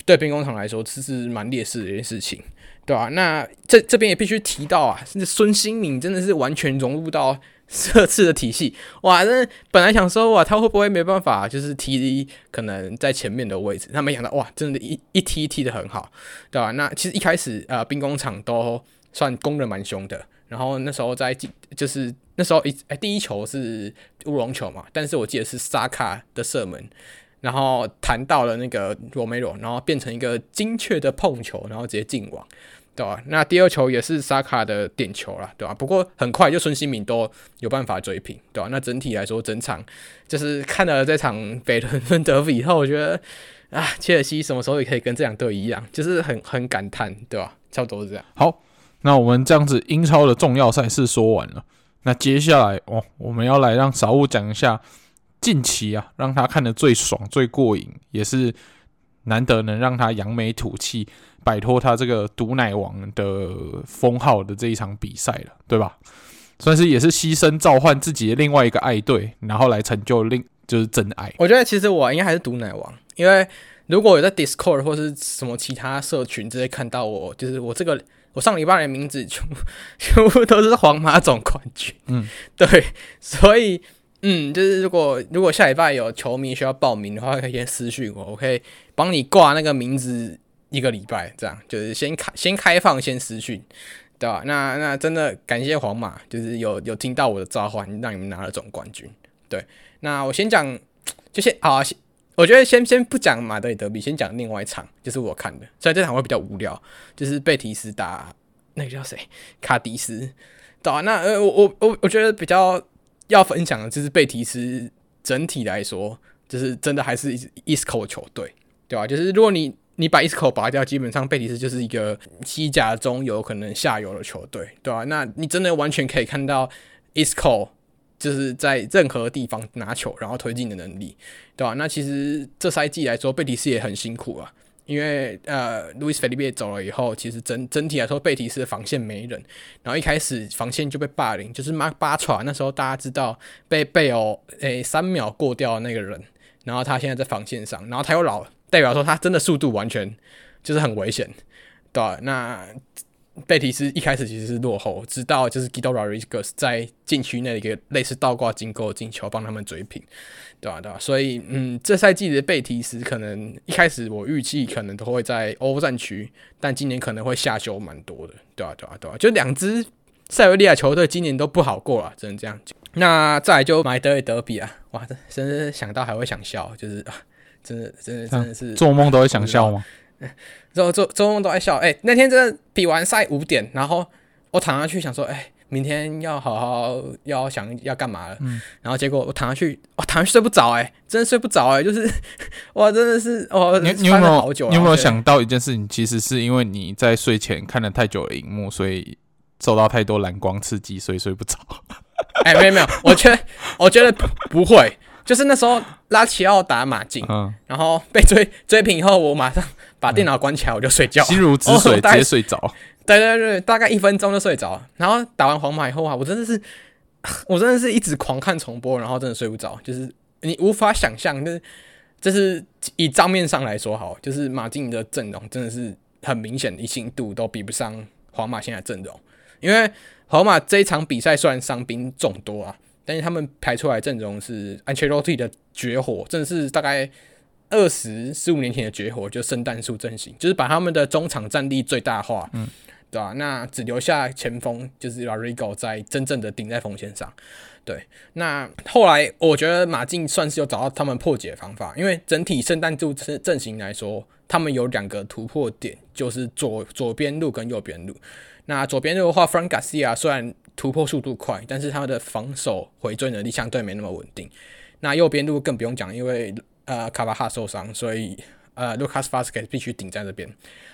对兵工厂来说，这是蛮劣势的一件事情，对吧、那这这边也必须提到啊，甚至孙兴慜真的是完全融入到这次的体系，哇！那本来想说哇，他会不会没办法，就是踢可能在前面的位置？他没想到哇，真的一一踢踢的很好，对吧、啊？那其实一开始呃，兵工厂都算攻得蛮凶的。然后那时候在进就是那时候一哎第一球是乌龙球嘛，但是我记得是萨卡的射门，然后弹到了那个罗梅罗，然后变成一个精确的碰球，然后直接进网，对吧？那第二球也是萨卡的点球啦，对吧？不过很快就孙兴慜都有办法追平，对吧？那整体来说，整场就是看了这场北伦敦德比以后，我觉得啊，切尔西什么时候也可以跟这两队一样，就是很很感叹，对吧？差不多是这样。好。那我们这样子，英超的重要赛事说完了。那接下来哦，我们要来让小物讲一下近期啊，让他看得最爽、最过瘾，也是难得能让他扬眉吐气、摆脱他这个毒奶王的封号的这一场比赛了，对吧？算是也是牺牲召唤自己的另外一个爱队，然后来成就另就是真爱。我觉得其实我应该还是毒奶王，因为如果有在 Discord 或是什么其他社群直接看到我，就是我这个。我上礼拜的名字全部全部都是皇马总冠军，嗯，对，所以嗯，就是如果如果下礼拜有球迷需要报名的话，可以先私讯我，我可以帮你挂那个名字一个礼拜，这样就是先开先开放先私讯，对吧？那那真的感谢皇马，就是有有听到我的召唤，让你们拿了总冠军。对，那我先讲，就先好。我觉得先先不讲马德里德比，先讲另外一场，就是我看的，所以这场会比较无聊，就是贝蒂斯打那个叫谁卡迪斯，对啊，那呃我我我我觉得比较要分享的就是贝蒂斯整体来说，就是真的还是伊斯科球队，对吧？就是如果你你把伊斯科拔掉，基本上贝蒂斯就是一个西甲中游可能下游的球队，对吧？那你真的完全可以看到伊斯科。就是在任何地方拿球，然后推进的能力，对吧？那其实这赛季来说，贝蒂斯也很辛苦啊，因为呃，路易斯·费利贝走了以后，其实整整体来说，贝蒂斯的防线没人，然后一开始防线就被霸凌，就是马巴查那时候大家知道被贝欧诶三秒过掉那个人，然后他现在在防线上，然后他又老，代表说他真的速度完全就是很危险，对吧？那。贝蒂斯一开始其实是落后，直到就是 Guido Rodriguez 在禁区内一个类似倒挂金钩的进球，帮他们追平，对吧、啊？对吧、啊？所以，嗯，这赛季的贝蒂斯可能一开始我预计可能都会在欧战区，但今年可能会下修蛮多的，对吧、啊？对吧、啊？对吧、啊？就两支塞维利亚球队今年都不好过了，只能这样。那再来就马德里德比啊，哇，真是想到还会想笑，就是啊，真的，真的，真的是做梦都会想笑吗？周周周梦都爱笑，哎、欸，那天真的比完赛五点，然后我躺下去想说，哎、欸，明天要好好要想要干嘛了，嗯，然后结果我躺下去，我躺下去睡不着，哎，真的睡不着，哎，就是哇，真的是哦，你你有没有你有没有想到一件事情，其实是因为你在睡前看了太久的荧幕，所以受到太多蓝光刺激，所以睡不着。哎、欸，没有没有，我觉得我觉得不会。就是那时候拉齐奥打马竞，嗯，然后被追追平以后，我马上把电脑关起来，我就睡觉，心如止水，直接睡着。对对对，大概一分钟就睡着。然后打完皇马以后啊，我真的是，我真的是一直狂看重播，然后真的睡不着。就是你无法想象，就是就是以账面上来说，好，就是马竞的阵容真的是很明显，一星度都比不上皇马现在阵容。因为皇马这一场比赛虽然伤兵众多啊。但是他们排出来阵容是安切洛蒂的绝活，真的是大概二十四五年前的绝活，就圣诞树阵型，就是把他们的中场战力最大化，嗯，对吧？那只留下前锋，就是 Rodrigo，在真正的顶在锋线上。对，那后来我觉得马竞算是有找到他们破解方法，因为整体圣诞树阵型来说，他们有两个突破点，就是左左边路跟右边路。那左边路的话，Fran Garcia 虽然突破速度快，但是他的防守回追能力相对没那么稳定。那右边路更不用讲，因为呃卡巴哈受伤，所以呃 Lucas Vazquez 必须顶在这边。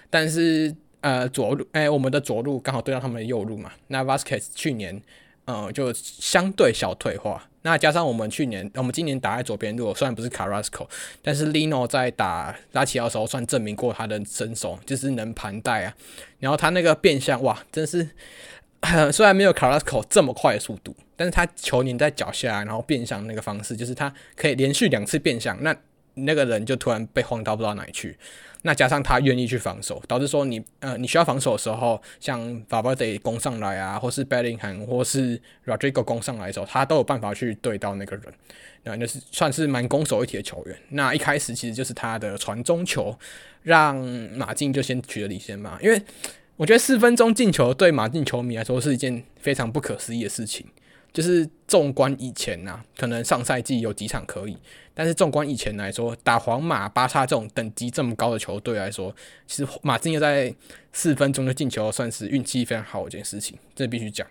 但是呃左路哎、我们的左路刚好对到他们的右路嘛。那 Vazquez 去年呃就相对小退化。那加上我们去年我们今年打在左边路，虽然不是 Carrasco，但是 Lino 在打拉齐奥的时候算证明过他的身手，就是能盘带啊。然后他那个变向哇，真是。虽然没有卡拉斯科这么快的速度，但是他球拧在脚下，然后变向那个方式，就是他可以连续两次变向，那那个人就突然被晃到不知道哪里去。那加上他愿意去防守，导致说你呃你需要防守的时候，像 Valverde 攻上来啊，或是 Bellingham 或是 Rodrigo 攻上来的时候，他都有办法去对到那个人。那那是算是蛮攻守一体的球员。那一开始其实就是他的传中球，让马竞就先取得领先嘛，因为。我觉得四分钟进球对马竞球迷来说是一件非常不可思议的事情。就是纵观以前呐、啊，可能上赛季有几场可以，但是纵观以前来说，打皇马、巴萨这种等级这么高的球队来说，其实马竞又在四分钟就进球，算是运气非常好的一件事情，这必须讲。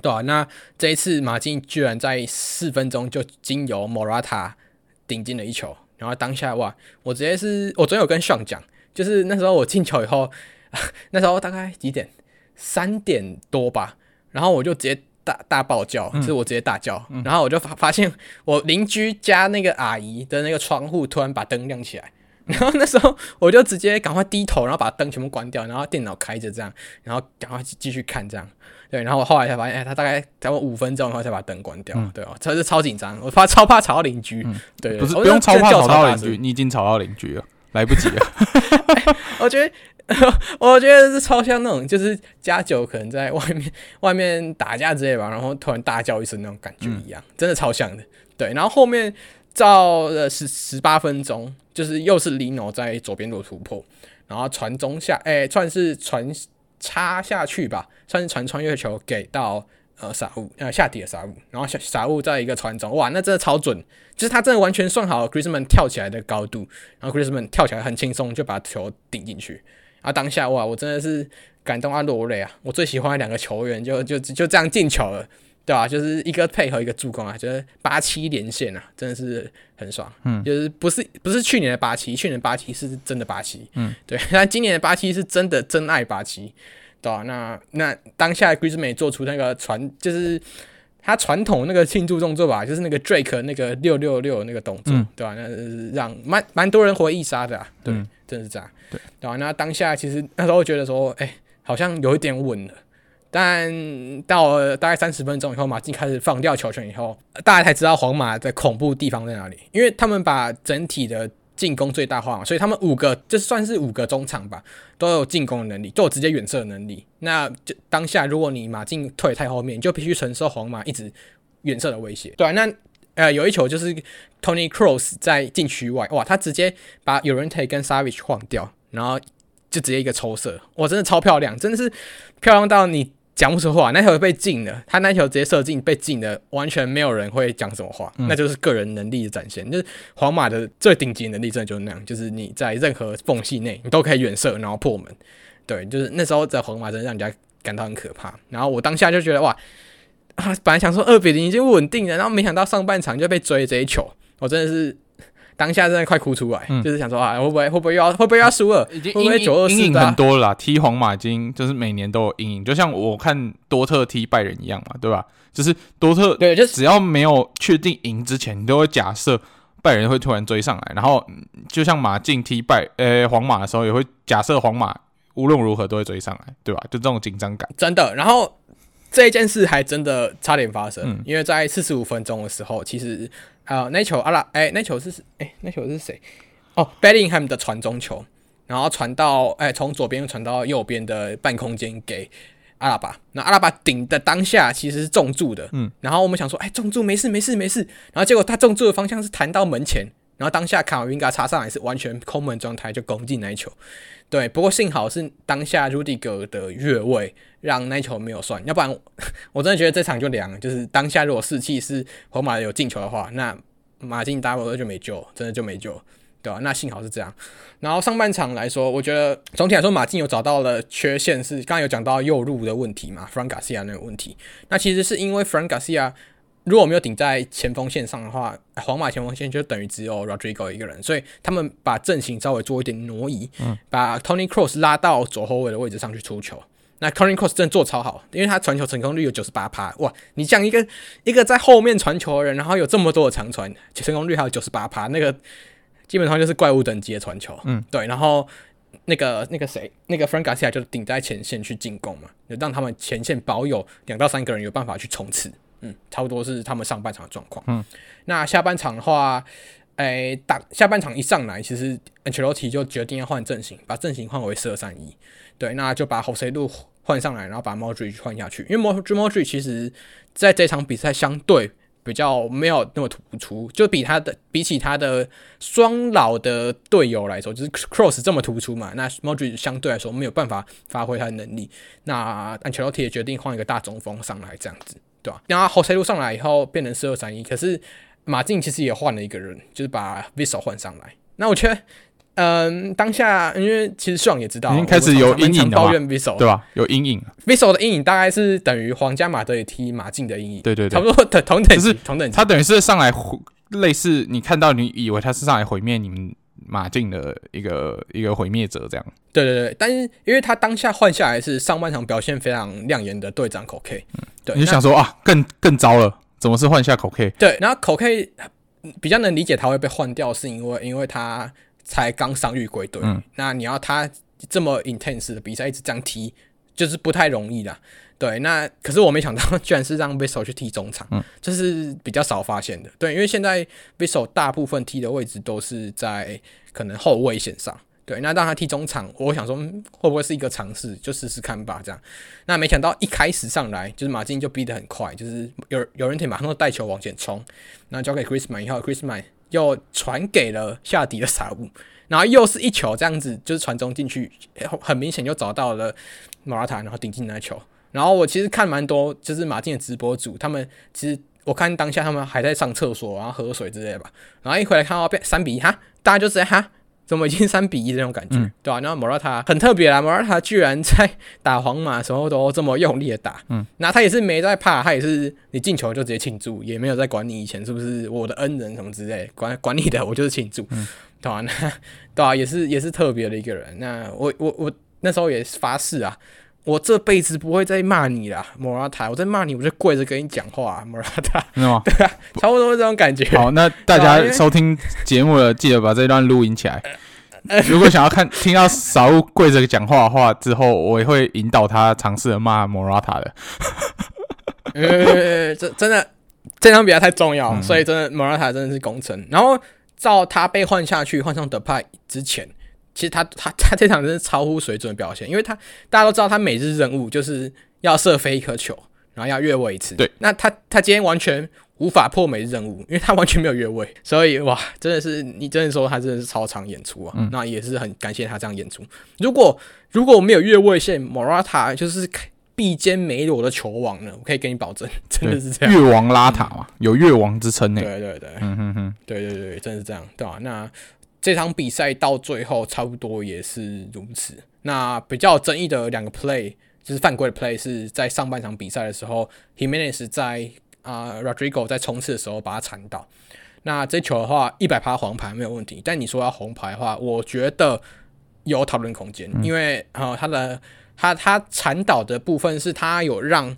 对啊，那这一次马竞居然在四分钟就经由莫拉塔顶进了一球，然后当下哇，我直接是我昨天有跟上讲，就是那时候我进球以后。那时候大概几点？三点多吧。然后我就直接大大爆叫，就是我直接大叫。嗯、然后我就发发现我邻居家那个阿姨的那个窗户突然把灯亮起来。然后那时候我就直接赶快低头，然后把灯全部关掉，然后电脑开着这样，然后赶快继续看这样。对，然后我后来才发现，哎，他大概等我五分钟，然后才把灯关掉。嗯、对哦，真是超紧张，我怕超怕吵到邻居。嗯、对，不是不用超怕吵到邻居，你已经吵到邻居了，来不及了。欸、我觉得。我觉得是超像那种，就是加九可能在外面外面打架之类吧，然后突然大叫一声那种感觉一样，真的超像的。对，然后后面到了十十八分钟，就是又是 Lino 在左边路突破，然后传中下，哎、算是传插下去吧，算是传穿越球给到。呃，沙乌呃下底的沙乌，然后小沙乌在一个传中，哇，那真的超准，就是他真的完全算好，Chrisman 跳起来的高度，然后 Chrisman 跳起来很轻松就把球顶进去，啊，当下哇，我真的是感动啊落泪啊，我最喜欢的两个球员就就就这样进球了，对吧、啊？就是一个配合一个助攻啊，就是八七连线啊，真的是很爽，嗯，就是不是不是去年的八七，去年八七是真的八七，嗯，对，但今年的八七是真的真爱八七。对啊，那那当下 Griezmann 做出那个传，就是他传统那个庆祝动作吧，就是那个 Drake 那个六六六那个动作，嗯、对吧、啊？那是让蛮蛮多人回忆杀的啊，对，嗯、真是这样，对，对啊，那当下其实那时候觉得说，哎、欸，好像有一点稳了，但到了大概三十分钟以后，马竞开始放掉球权以后，大家才知道皇马的恐怖地方在哪里，因为他们把整体的。进攻最大化嘛，所以他们五个就算是五个中场吧，都有进攻的能力，都有直接远射的能力。那就当下，如果你马竞退太后面，你就必须承受皇马一直远射的威胁。对，那呃有一球就是 Tony Cross 在禁区外，哇，他直接把有人腿跟 Savage 晃掉，然后就直接一个抽射，哇，真的超漂亮，真的是漂亮到你。讲不出话，那球被禁了，他那球直接射进被禁了，完全没有人会讲什么话，嗯、那就是个人能力的展现。就是皇马的最顶级能力，真的就是那样，就是你在任何缝隙内，你都可以远射，然后破门。对，就是那时候在皇马，真的让人家感到很可怕。然后我当下就觉得哇，啊，本来想说二比零已经稳定了，然后没想到上半场就被追这一球，我真的是。当下真的快哭出来，嗯、就是想说啊，会不会会不会又要会不会又要输了？已经会不会九二四阴影很多了啦。踢皇马已经就是每年都有阴影，就像我看多特踢拜仁一样嘛，对吧？就是多特对，就只要没有确定赢之前，你都会假设拜仁会突然追上来。然后就像马竞踢拜呃皇马的时候，也会假设皇马无论如何都会追上来，对吧？就这种紧张感，真的。然后这一件事还真的差点发生，嗯、因为在四十五分钟的时候，其实。啊，那球阿拉，哎，那球是哎、欸，那球是谁？哦，Bellingham 的传中球，然后传到，哎，从左边传到右边的半空间给阿拉巴。那阿拉巴顶的当下其实是中柱的，嗯，然后我们想说，哎，中柱没事没事没事，然后结果他中柱的方向是弹到门前，然后当下卡马宾加插上来是完全空门状态就攻进那球。对，不过幸好是当下 Rudiger 的越位让那球没有算，要不然我，真的觉得这场就凉了。就是当下如果士气是皇马有进球的话，那马竞 double 就没救，真的就没救，对吧？那幸好是这样。然后上半场来说，我觉得总体来说马竞有找到了缺陷，是刚刚有讲到右路的问题嘛，Fran Garcia 那个问题。那其实是因为 Fran Garcia 如果没有顶在前锋线上的话，皇马前锋线就等于只有 Rodrigo 一个人，所以他们把阵型稍微做一点挪移，嗯、把 Tony Cross 拉到左后卫的位置上去出球。那 Tony Cross 真的做超好，因为他传球成功率有九十八趴，哇！你像一个一个在后面传球的人，然后有这么多的长传，成功率还有九十八趴，那个基本上就是怪物等级的传球。嗯，对。然后那个那个谁，那个 Fran Garcia 就顶在前线去进攻嘛，就让他们前线保有两到三个人有办法去冲刺。嗯，差不多是他们上半场的状况。嗯，那下半场的话，哎、欸，打下半场一上来，其实 Ancelotti 就决定要换阵型，把阵型换为四二三一。对，那就把 Joselu 换上来，然后把 Modric 换下去。因为 Modric 其实在这场比赛相对比较没有那么突出，就比他的比起他的双老的队友来说，就是 Cross 这么突出嘛。那 Modric 相对来说没有办法发挥他的能力。那 Ancelotti 也决定换一个大中锋上来，这样子。对吧、啊？然后 Joselu 上来以后变成四二三一，可是马竞其实也换了一个人，就是把 Vissel 换上来。那我觉得，嗯，当下因为其实上也知道，已经开始有阴影抱怨 Witsel 对吧？有阴影。Witsel 的阴影大概是等于皇家马德里踢马竞的阴影，对对对，差不多的同等级，同等级。他等于是上来类似你看到，你以为他是上来毁灭你们。马竞的一个一个毁灭者，这样。对对对，但是因为他当下换下来是上半场表现非常亮眼的队长口 K，嗯，对，你就想说啊，更更糟了，怎么是换下口 K？对，然后口 K 比较能理解他会被换掉，是因为因为他才刚伤愈归队，嗯，那你要他这么 intense 的比赛一直这样踢，就是不太容易的。对，那可是我没想到，居然是让 Witsel 去踢中场，嗯，这是比较少发现的。对，因为现在 Witsel 大部分踢的位置都是在可能后卫线上。对，那让他踢中场，我想说会不会是一个尝试，就试试看吧，这样。那没想到一开始上来就是马竞就逼得很快，就是有有人可以马上就带球往前冲，那交给 Griezmann 以后，Griezmann 又传给了下底的傻物，然后又是一球这样子，就是传中进去，很明显就找到了 Morata，然后顶进那球。然后我其实看蛮多，就是马竞的直播组，他们其实我看当下他们还在上厕所，然后喝水之类的吧。然后一回来看到变三比一，哈，大家就直接哈，怎么已经三比一的那种感觉，嗯、对吧、啊？然后莫拉塔很特别啦，莫拉塔居然在打皇马的时候都这么用力的打，嗯，那他也是没在怕，他也是你进球就直接庆祝，也没有在管你以前是不是我的恩人什么之类，管管你的，我就是庆祝，嗯，对吧、啊？那对啊，也是也是特别的一个人。那我我我那时候也是发誓啊。我这辈子不会再骂你啦，莫拉塔！我再骂你，我就跪着跟你讲话，莫拉塔。对啊，差不多是这种感觉。好，那大家收听节目了，记得把这段录音起来。如果想要看听到小物跪着讲话的话，之后我也会引导他尝试着骂莫拉塔的。呃，这真的这场比赛太重要，所以真的莫拉塔真的是功臣。然后照他被换下去，换上德派之前。其实他他 他这场真是超乎水准的表现，因为他大家都知道他每日任务就是要射飞一颗球，然后要越位一次。对，那他他今天完全无法破每日任务，因为他完全没有越位，所以哇，真的是你真的说他真的是超常演出啊！嗯、那也是很感谢他这样演出。如果如果没有越位线，Morata 就是必歼梅罗的球王呢，我可以跟你保证，真的是这样。越王拉塔嘛，嗯、有越王之称呢。对对对，嗯哼哼，对对对，真的是这样，对吧、啊？那。这场比赛到最后差不多也是如此。那比较有争议的两个 play 就是犯规的 play，是在上半场比赛的时候，Jimenez 在啊、呃、Rodrigo 在冲刺的时候把他铲倒。那这球的话，一百趴黄牌没有问题。但你说要红牌的话，我觉得有讨论空间，嗯、因为啊、呃、他的他他铲倒的部分是他有让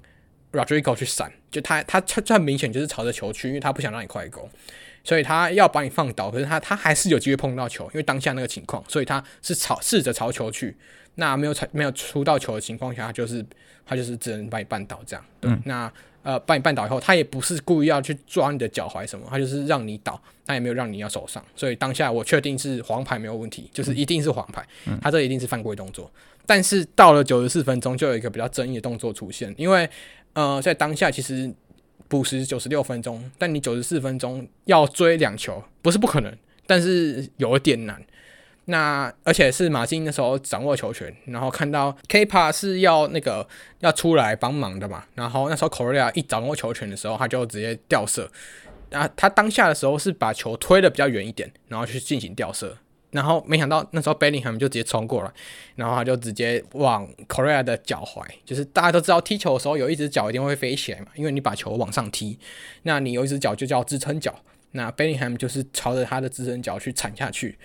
Rodrigo 去闪，就他他他很明显就是朝着球去，因为他不想让你快攻。所以他要把你放倒，可是他他还是有机会碰到球，因为当下那个情况，所以他是朝试着朝球去，那没有没有出到球的情况下，他就是他就是只能把你绊倒这样。对，嗯、那呃把你绊倒以后，他也不是故意要去抓你的脚踝什么，他就是让你倒，他也没有让你要受伤。所以当下我确定是黄牌没有问题，就是一定是黄牌，嗯、他这一定是犯规动作。但是到了九十四分钟，就有一个比较争议的动作出现，因为呃在当下其实。补时九十六分钟，但你九十四分钟要追两球不是不可能，但是有点难。那而且是马竞那时候掌握球权，然后看到 k p a 是要那个要出来帮忙的嘛，然后那时候 Correa 一掌握球权的时候，他就直接吊射。啊他当下的时候是把球推的比较远一点，然后去进行吊射。然后没想到那时候 Bellingham 就直接冲过来，然后他就直接往 Correa 的脚踝，就是大家都知道踢球的时候有一只脚一定会飞起来嘛，因为你把球往上踢，那你有一只脚就叫支撑脚，那 Bellingham 就是朝着他的支撑脚去铲下去，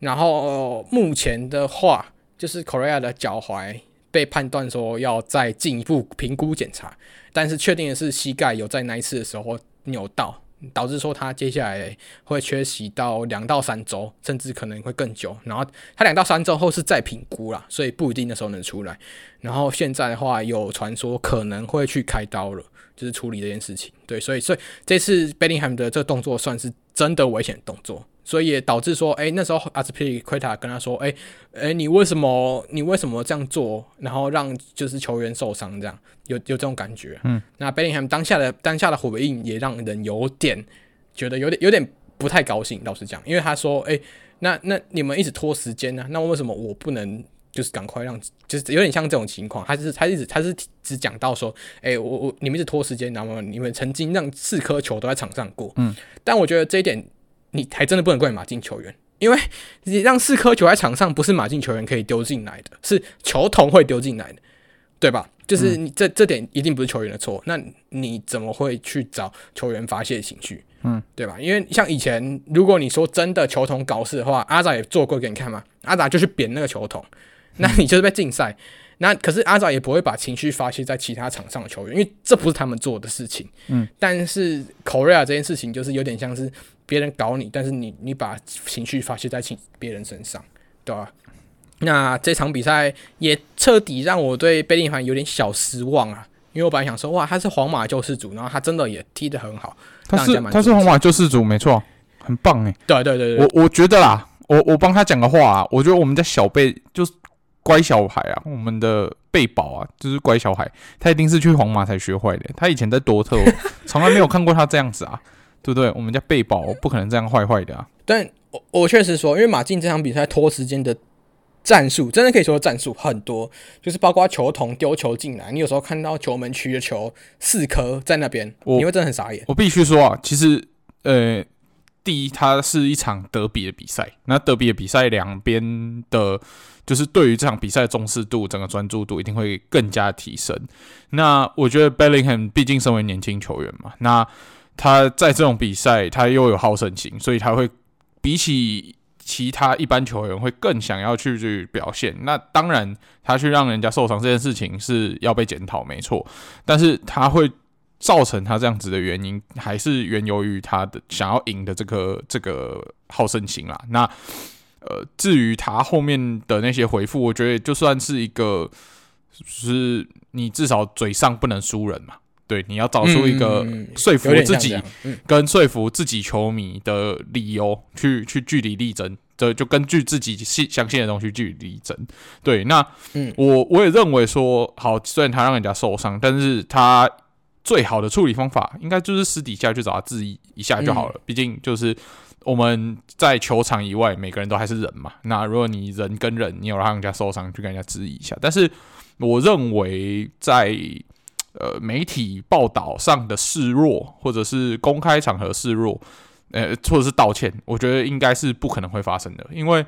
然后、目前的话就是 Correa 的脚踝被判断说要再进一步评估检查，但是确定的是膝盖有在那一次的时候扭到。导致说他接下来会缺席到两到三周，甚至可能会更久。然后他两到三周后是再评估啦，所以不一定那时候能出来。然后现在的话有传说可能会去开刀了，就是处理这件事情。对，所以所以这次贝林汉姆的这个动作算是真的危险动作。所以也导致说，哎、欸，那时候阿斯皮利奎塔跟他说，哎、欸，哎、欸，你为什么，你为什么这样做，然后让就是球员受伤这样，有有这种感觉。嗯，那贝林汉姆当下的当下的回应也让人有点觉得有点有点不太高兴，老实讲，因为他说，哎、欸，那那你们一直拖时间呢、啊，那为什么我不能就是赶快让，就是有点像这种情况，他是他一直他是只讲到说，哎、欸，我我你们一直拖时间，然后你们曾经让四颗球都在场上过，嗯，但我觉得这一点。你还真的不能怪马竞球员，因为你让四颗球在场上，不是马竞球员可以丢进来的，是球童会丢进来的，对吧？就是你这这点一定不是球员的错，那你怎么会去找球员发泄情绪？嗯，对吧？因为像以前，如果你说真的球童搞事的话，阿扎也做过给你看嘛，阿扎就去扁那个球童，那你就是被禁赛。那可是阿扎也不会把情绪发泄在其他场上的球员，因为这不是他们做的事情。嗯，但是 Correa 这件事情就是有点像是。别人搞你，但是你你把情绪发泄在别人身上，对吧？那这场比赛也彻底让我对贝林汉有点小失望啊，因为我本来想说，哇，他是皇马救世主，然后他真的也踢得很好，他是他是皇马救世主，没错，很棒哎，对对对对，我我觉得啦，我我帮他讲个话啊，我觉得我们家小贝就是乖小孩啊，我们的贝宝啊，就是乖小孩，他一定是去皇马才学坏的，他以前在多特从来没有看过他这样子啊。对不对？我们家贝宝不可能这样坏坏的啊！但我我确实说，因为马竞这场比赛拖时间的战术，真的可以说战术很多，就是包括球童丢球进来，你有时候看到球门区的球四颗在那边，你会真的很傻眼。我必须说啊，其实呃，第一，它是一场德比的比赛，那德比的比赛两边的，就是对于这场比赛的重视度、整个专注度一定会更加提升。那我觉得 Bellingham 毕竟身为年轻球员嘛，那他在这种比赛，他又有好胜心，所以他会比起其他一般球员会更想要去去表现。那当然，他去让人家受伤这件事情是要被检讨，没错。但是他会造成他这样子的原因，还是源由于他的想要赢的这个这个好胜心啦。那呃，至于他后面的那些回复，我觉得就算是一个，是你至少嘴上不能输人嘛。对，你要找出一个说服自己跟说服自己球迷的理由，去去据理力争，这就根据自己信相信的东西据理力争。对，那我我也认为说，好，虽然他让人家受伤，但是他最好的处理方法，应该就是私底下去找他质疑一下就好了。毕竟就是我们在球场以外，每个人都还是人嘛。那如果你人跟人，你有让人家受伤，去跟人家质疑一下。但是我认为在呃，媒体报道上的示弱，或者是公开场合示弱，呃，或者是道歉，我觉得应该是不可能会发生的，因为，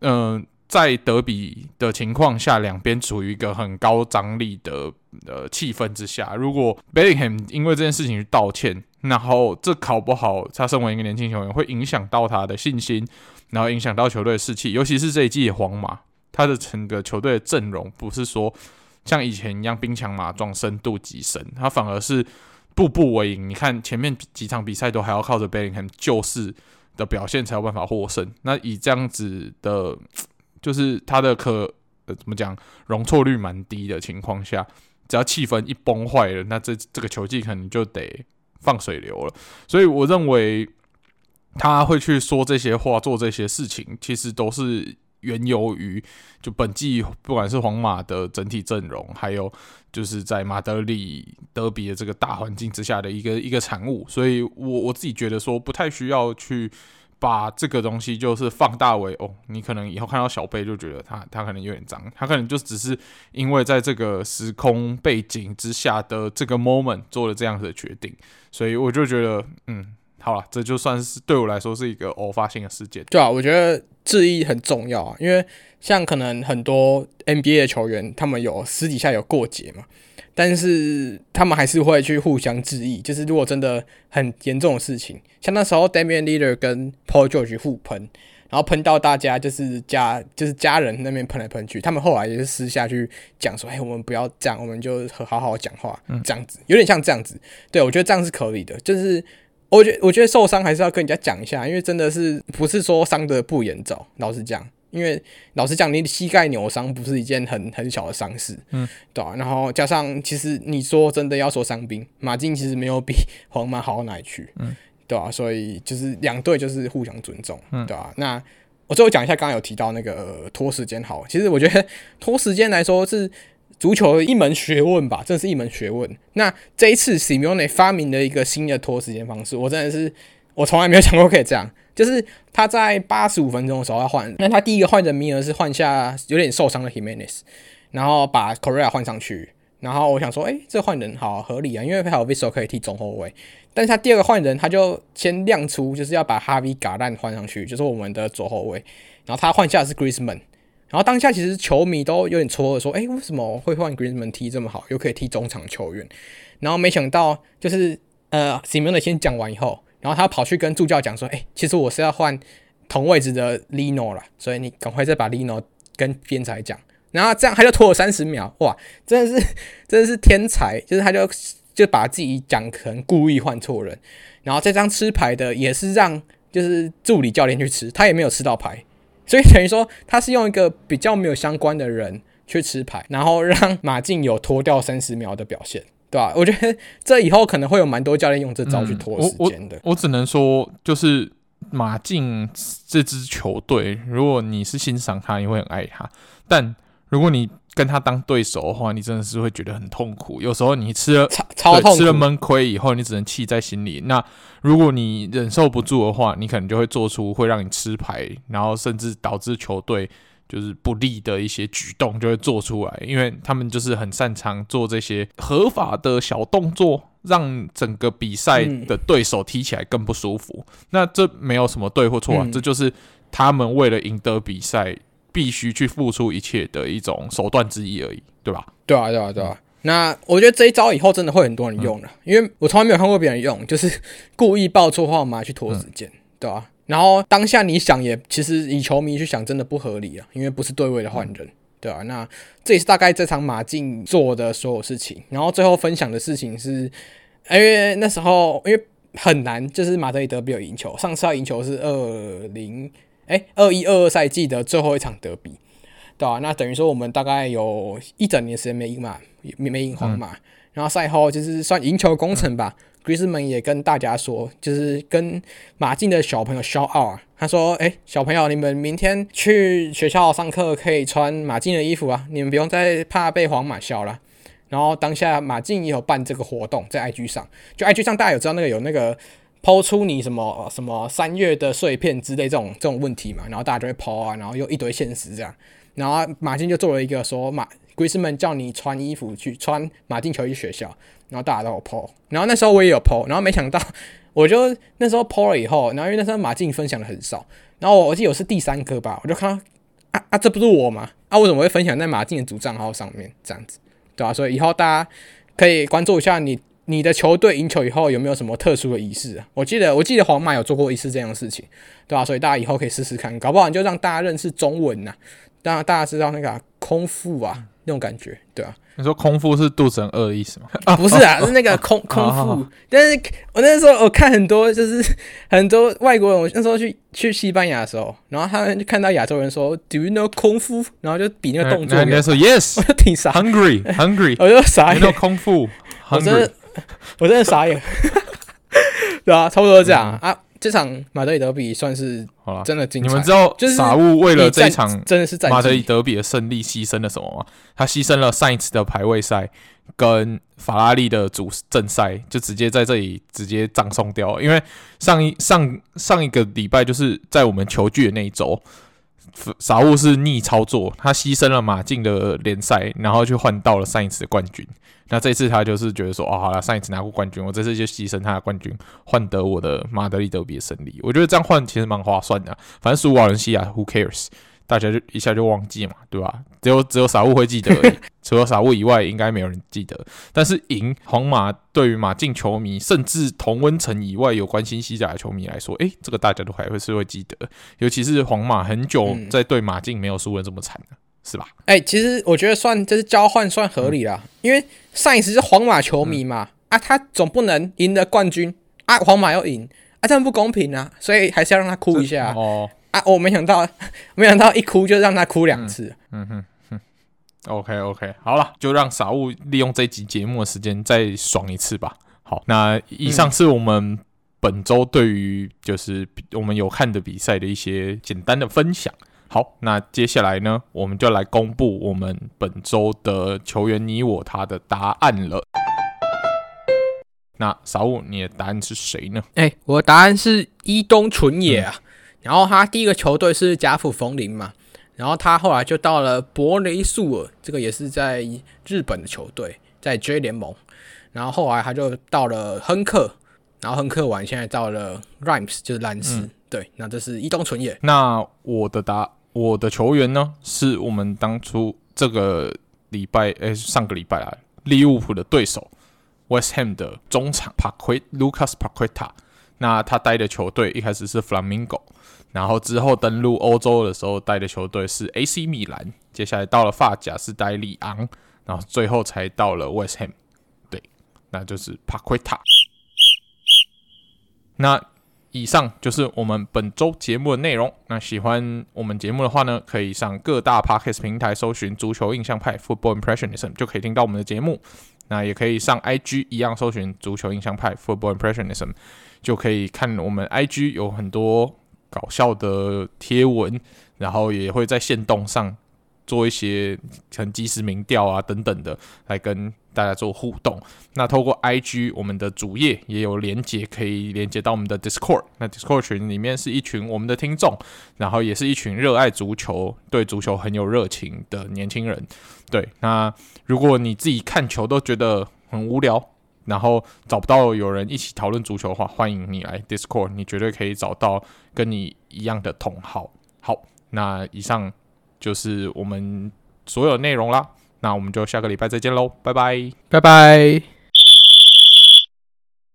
嗯、在德比的情况下，两边处于一个很高张力的呃气氛之下，如果 Bellingham 因为这件事情去道歉，然后这考不好，他身为一个年轻球员，会影响到他的信心，然后影响到球队士气，尤其是这一季皇马，他的整个球队的阵容不是说。像以前一样兵强马壮、深度极深，他反而是步步为营。你看前面几场比赛都还要靠着 Bellingham 救世的表现才有办法获胜。那以这样子的，就是他的可呃怎么讲容错率蛮低的情况下，只要气氛一崩坏了，那这这个球技可能就得放水流了。所以我认为他会去说这些话、做这些事情，其实都是。缘由于就本季不管是皇马的整体阵容，还有就是在马德里德比的这个大环境之下的一个一个产物，所以我我自己觉得说不太需要去把这个东西就是放大为哦，你可能以后看到小贝就觉得他他可能有点脏，他可能就只是因为在这个时空背景之下的这个 moment 做了这样子的决定，所以我就觉得嗯。好了，这就算是对我来说是一个偶发性的事件。对啊，我觉得致意很重要啊，因为像可能很多 NBA 的球员，他们有私底下有过节嘛，但是他们还是会去互相致意。就是如果真的很严重的事情，像那时候 Damian Lillard 跟 Paul George 互喷。然后喷到大家就是家就是家人那边喷来喷去，他们后来也是私下去讲说，哎，我们不要这样，我们就好好讲话，这样子有点像这样子。对，我觉得这样是可以的，就是我觉得我觉得受伤还是要跟人家讲一下，因为真的是不是说伤的不严重，老实讲，因为老实讲，你膝盖扭伤不是一件很很小的伤势，嗯，对啊。然后加上其实你说真的要说伤兵，马竞其实没有比皇马好到哪里去，嗯。对啊，所以就是两队就是互相尊重，嗯、对啊，那我最后讲一下，刚刚有提到那个拖时间，好，其实我觉得 拖时间来说是足球的一门学问吧，这是一门学问。那这一次 Simone 发明了一个新的拖时间方式，我真的是我从来没有想过可以这样，就是他在八十五分钟的时候要换，那他第一个换人名额是换下有点受伤的 Himenes，然后把 Correa 换上去，然后我想说，哎，这换人好合理啊，因为还有 Vissel 可以踢中后卫。但是他第二个换人，他就先亮出，就是要把 Harvey 嘎兰换上去，就是我们的左后卫。然后他换下的是 Griezmann。然后当下其实球迷都有点错愕，说：“哎，为什么会换 Griezmann 踢这么好，又可以踢中场球员？”然后没想到，就是呃，Simone 先讲完以后，然后他跑去跟助教讲说：“哎，其实我是要换同位置的 Lino 了，所以你赶快再把 Lino 跟边裁讲。”然后这样他就拖了三十秒，哇，真的是真的是天才，就是他就。就把自己讲成故意换错人，然后这张吃牌的也是让就是助理教练去吃，他也没有吃到牌，所以等于说他是用一个比较没有相关的人去吃牌，然后让马竞有拖掉三十秒的表现，对吧？我觉得这以后可能会有蛮多教练用这招去拖时间的。嗯，我，我，我只能说，就是马竞这支球队，如果你是欣赏他，你会很爱他，但如果你跟他当对手的话，你真的是会觉得很痛苦。有时候你吃了超超痛苦，吃了闷亏以后，你只能气在心里。那如果你忍受不住的话，你可能就会做出会让你吃牌，然后甚至导致球队就是不利的一些举动，就会做出来。因为他们就是很擅长做这些合法的小动作，让整个比赛的对手踢起来更不舒服。嗯、那这没有什么对或错啊，嗯、这就是他们为了赢得比赛。必须去付出一切的一种手段之一而已，对吧？对啊，对啊，对啊。那我觉得这一招以后真的会很多人用了，嗯、因为我从来没有看过别人用，就是故意报错号码去拖时间，嗯、对吧、啊？然后当下你想也，其实以球迷去想，真的不合理啊，因为不是对位的换人，嗯、对吧、啊？那这也是大概这场马竞做的所有事情。然后最后分享的事情是，因为那时候因为很难，就是马德里德比有赢球，上次要赢球是二零。哎，二一二二赛季的最后一场德比，对吧、啊？那等于说我们大概有一整年时间没赢嘛，没没赢皇马。嗯、然后赛后就是算赢球工程吧。格里兹曼也跟大家说，就是跟马竞的小朋友 shout out，他说：“哎，小朋友，你们明天去学校上课可以穿马竞的衣服啊，你们不用再怕被皇马笑了。”然后当下马竞也有办这个活动，在 IG 上，就 IG 上大家有知道那个有那个。抛出你什么什么三月的碎片之类这种这种问题嘛，然后大家就会抛啊，然后又一堆现实这样，然后马竞就做了一个说马贵斯们叫你穿衣服去穿马竞球衣学校，然后大家都有抛，然后那时候我也有抛，然后没想到 我就那时候抛了以后，然后因为那时候马竞分享的很少，然后我记得我是第三个吧，我就看到啊啊这不是我吗？啊我怎么会分享在马竞的主账号上面这样子，对、啊？所以以后大家可以关注一下你。你的球队赢球以后有没有什么特殊的仪式啊？我记得，我记得皇马有做过一次这样的事情，对吧？所以大家以后可以试试看，搞不好你就让大家认识中文呐，让大家知道那个、啊、空腹啊那种感觉，对吧？你说空腹是肚子很饿的意思吗？啊，不是啊，是那个 空空腹。但是我那时候我看很多，就是 很多外国人，我那时候去去西班牙的时候，然后他们就看到亚洲人说 “Do you know 空腹”，然后就比那个动作，人家说 “Yes”，我就挺傻，hungry，hungry，我就傻眼，你 know 空腹，我真的。我真的傻眼，对啊，差不多这样、嗯、啊。这场马德里德比算是真的精彩。你们知道傻物为了这一场真的是马德里德比的胜利牺牲了什么吗？他牺牲了上一次的排位赛跟法拉利的主正赛，就直接在这里直接葬送掉了。因为上一上上一个礼拜就是在我们球聚的那一周。傻物是逆操作，他牺牲了马竞的联赛，然后去换到了上一次的冠军。那这次他就是觉得说，哦，好了，上一次拿过冠军，我这次就牺牲他的冠军，换得我的马德里德比的胜利。我觉得这样换其实蛮划算的，反正输瓦伦西亚，Who cares？大家就一下就忘记嘛，对吧？只有只有傻物会记得而已，除了傻物以外，应该没有人记得。但是赢皇马对于马竞球迷，甚至同温层以外有关心西甲的球迷来说，诶、欸，这个大家都还会是会记得。尤其是皇马很久在对马竞没有输的这么惨的，是吧？诶、欸，其实我觉得算就是交换算合理啦，嗯、因为上一次是皇马球迷嘛，嗯、啊，他总不能赢得冠军啊，皇马要赢啊，这样不公平啊，所以还是要让他哭一下哦。啊！我没想到，没想到一哭就让他哭两次。嗯哼哼，OK OK，好了，就让傻物利用这集节目的时间再爽一次吧。好，那以上是我们本周对于就是我们有看的比赛的一些简单的分享。好，那接下来呢，我们就来公布我们本周的球员你我他的答案了。那傻物，你的答案是谁呢？哎、欸，我的答案是伊东纯也啊。嗯然后他第一个球队是甲府风林嘛，然后他后来就到了柏雷素尔，这个也是在日本的球队，在 J 联盟。然后后来他就到了亨克，然后亨克完现在到了 Reims 就是兰斯。嗯、对，那这是伊东纯也。那我的答，我的球员呢，是我们当初这个礼拜，诶，上个礼拜啊，利物浦的对手 West Ham 的中场帕奎 Lucas Paqueta。那他待的球队一开始是 Flamingo。然后之后登陆欧洲的时候带的球队是 AC 米兰，接下来到了法甲是戴里昂，然后最后才到了 West Ham，对，那就是帕奎塔。那以上就是我们本周节目的内容。那喜欢我们节目的话呢，可以上各大 Podcast 平台搜寻“足球印象派 Football Impressionism” 就可以听到我们的节目。那也可以上 IG 一样搜寻“足球印象派 Football Impressionism” 就可以看我们 IG 有很多。搞笑的贴文，然后也会在线动上做一些很即时民调啊等等的，来跟大家做互动。那透过 IG 我们的主页也有连接，可以连接到我们的 Discord。那 Discord 群里面是一群我们的听众，然后也是一群热爱足球、对足球很有热情的年轻人。对，那如果你自己看球都觉得很无聊，然后找不到有人一起讨论足球的话，欢迎你来 Discord，你绝对可以找到跟你一样的同好。好，那以上就是我们所有内容啦，那我们就下个礼拜再见喽，拜拜，拜拜。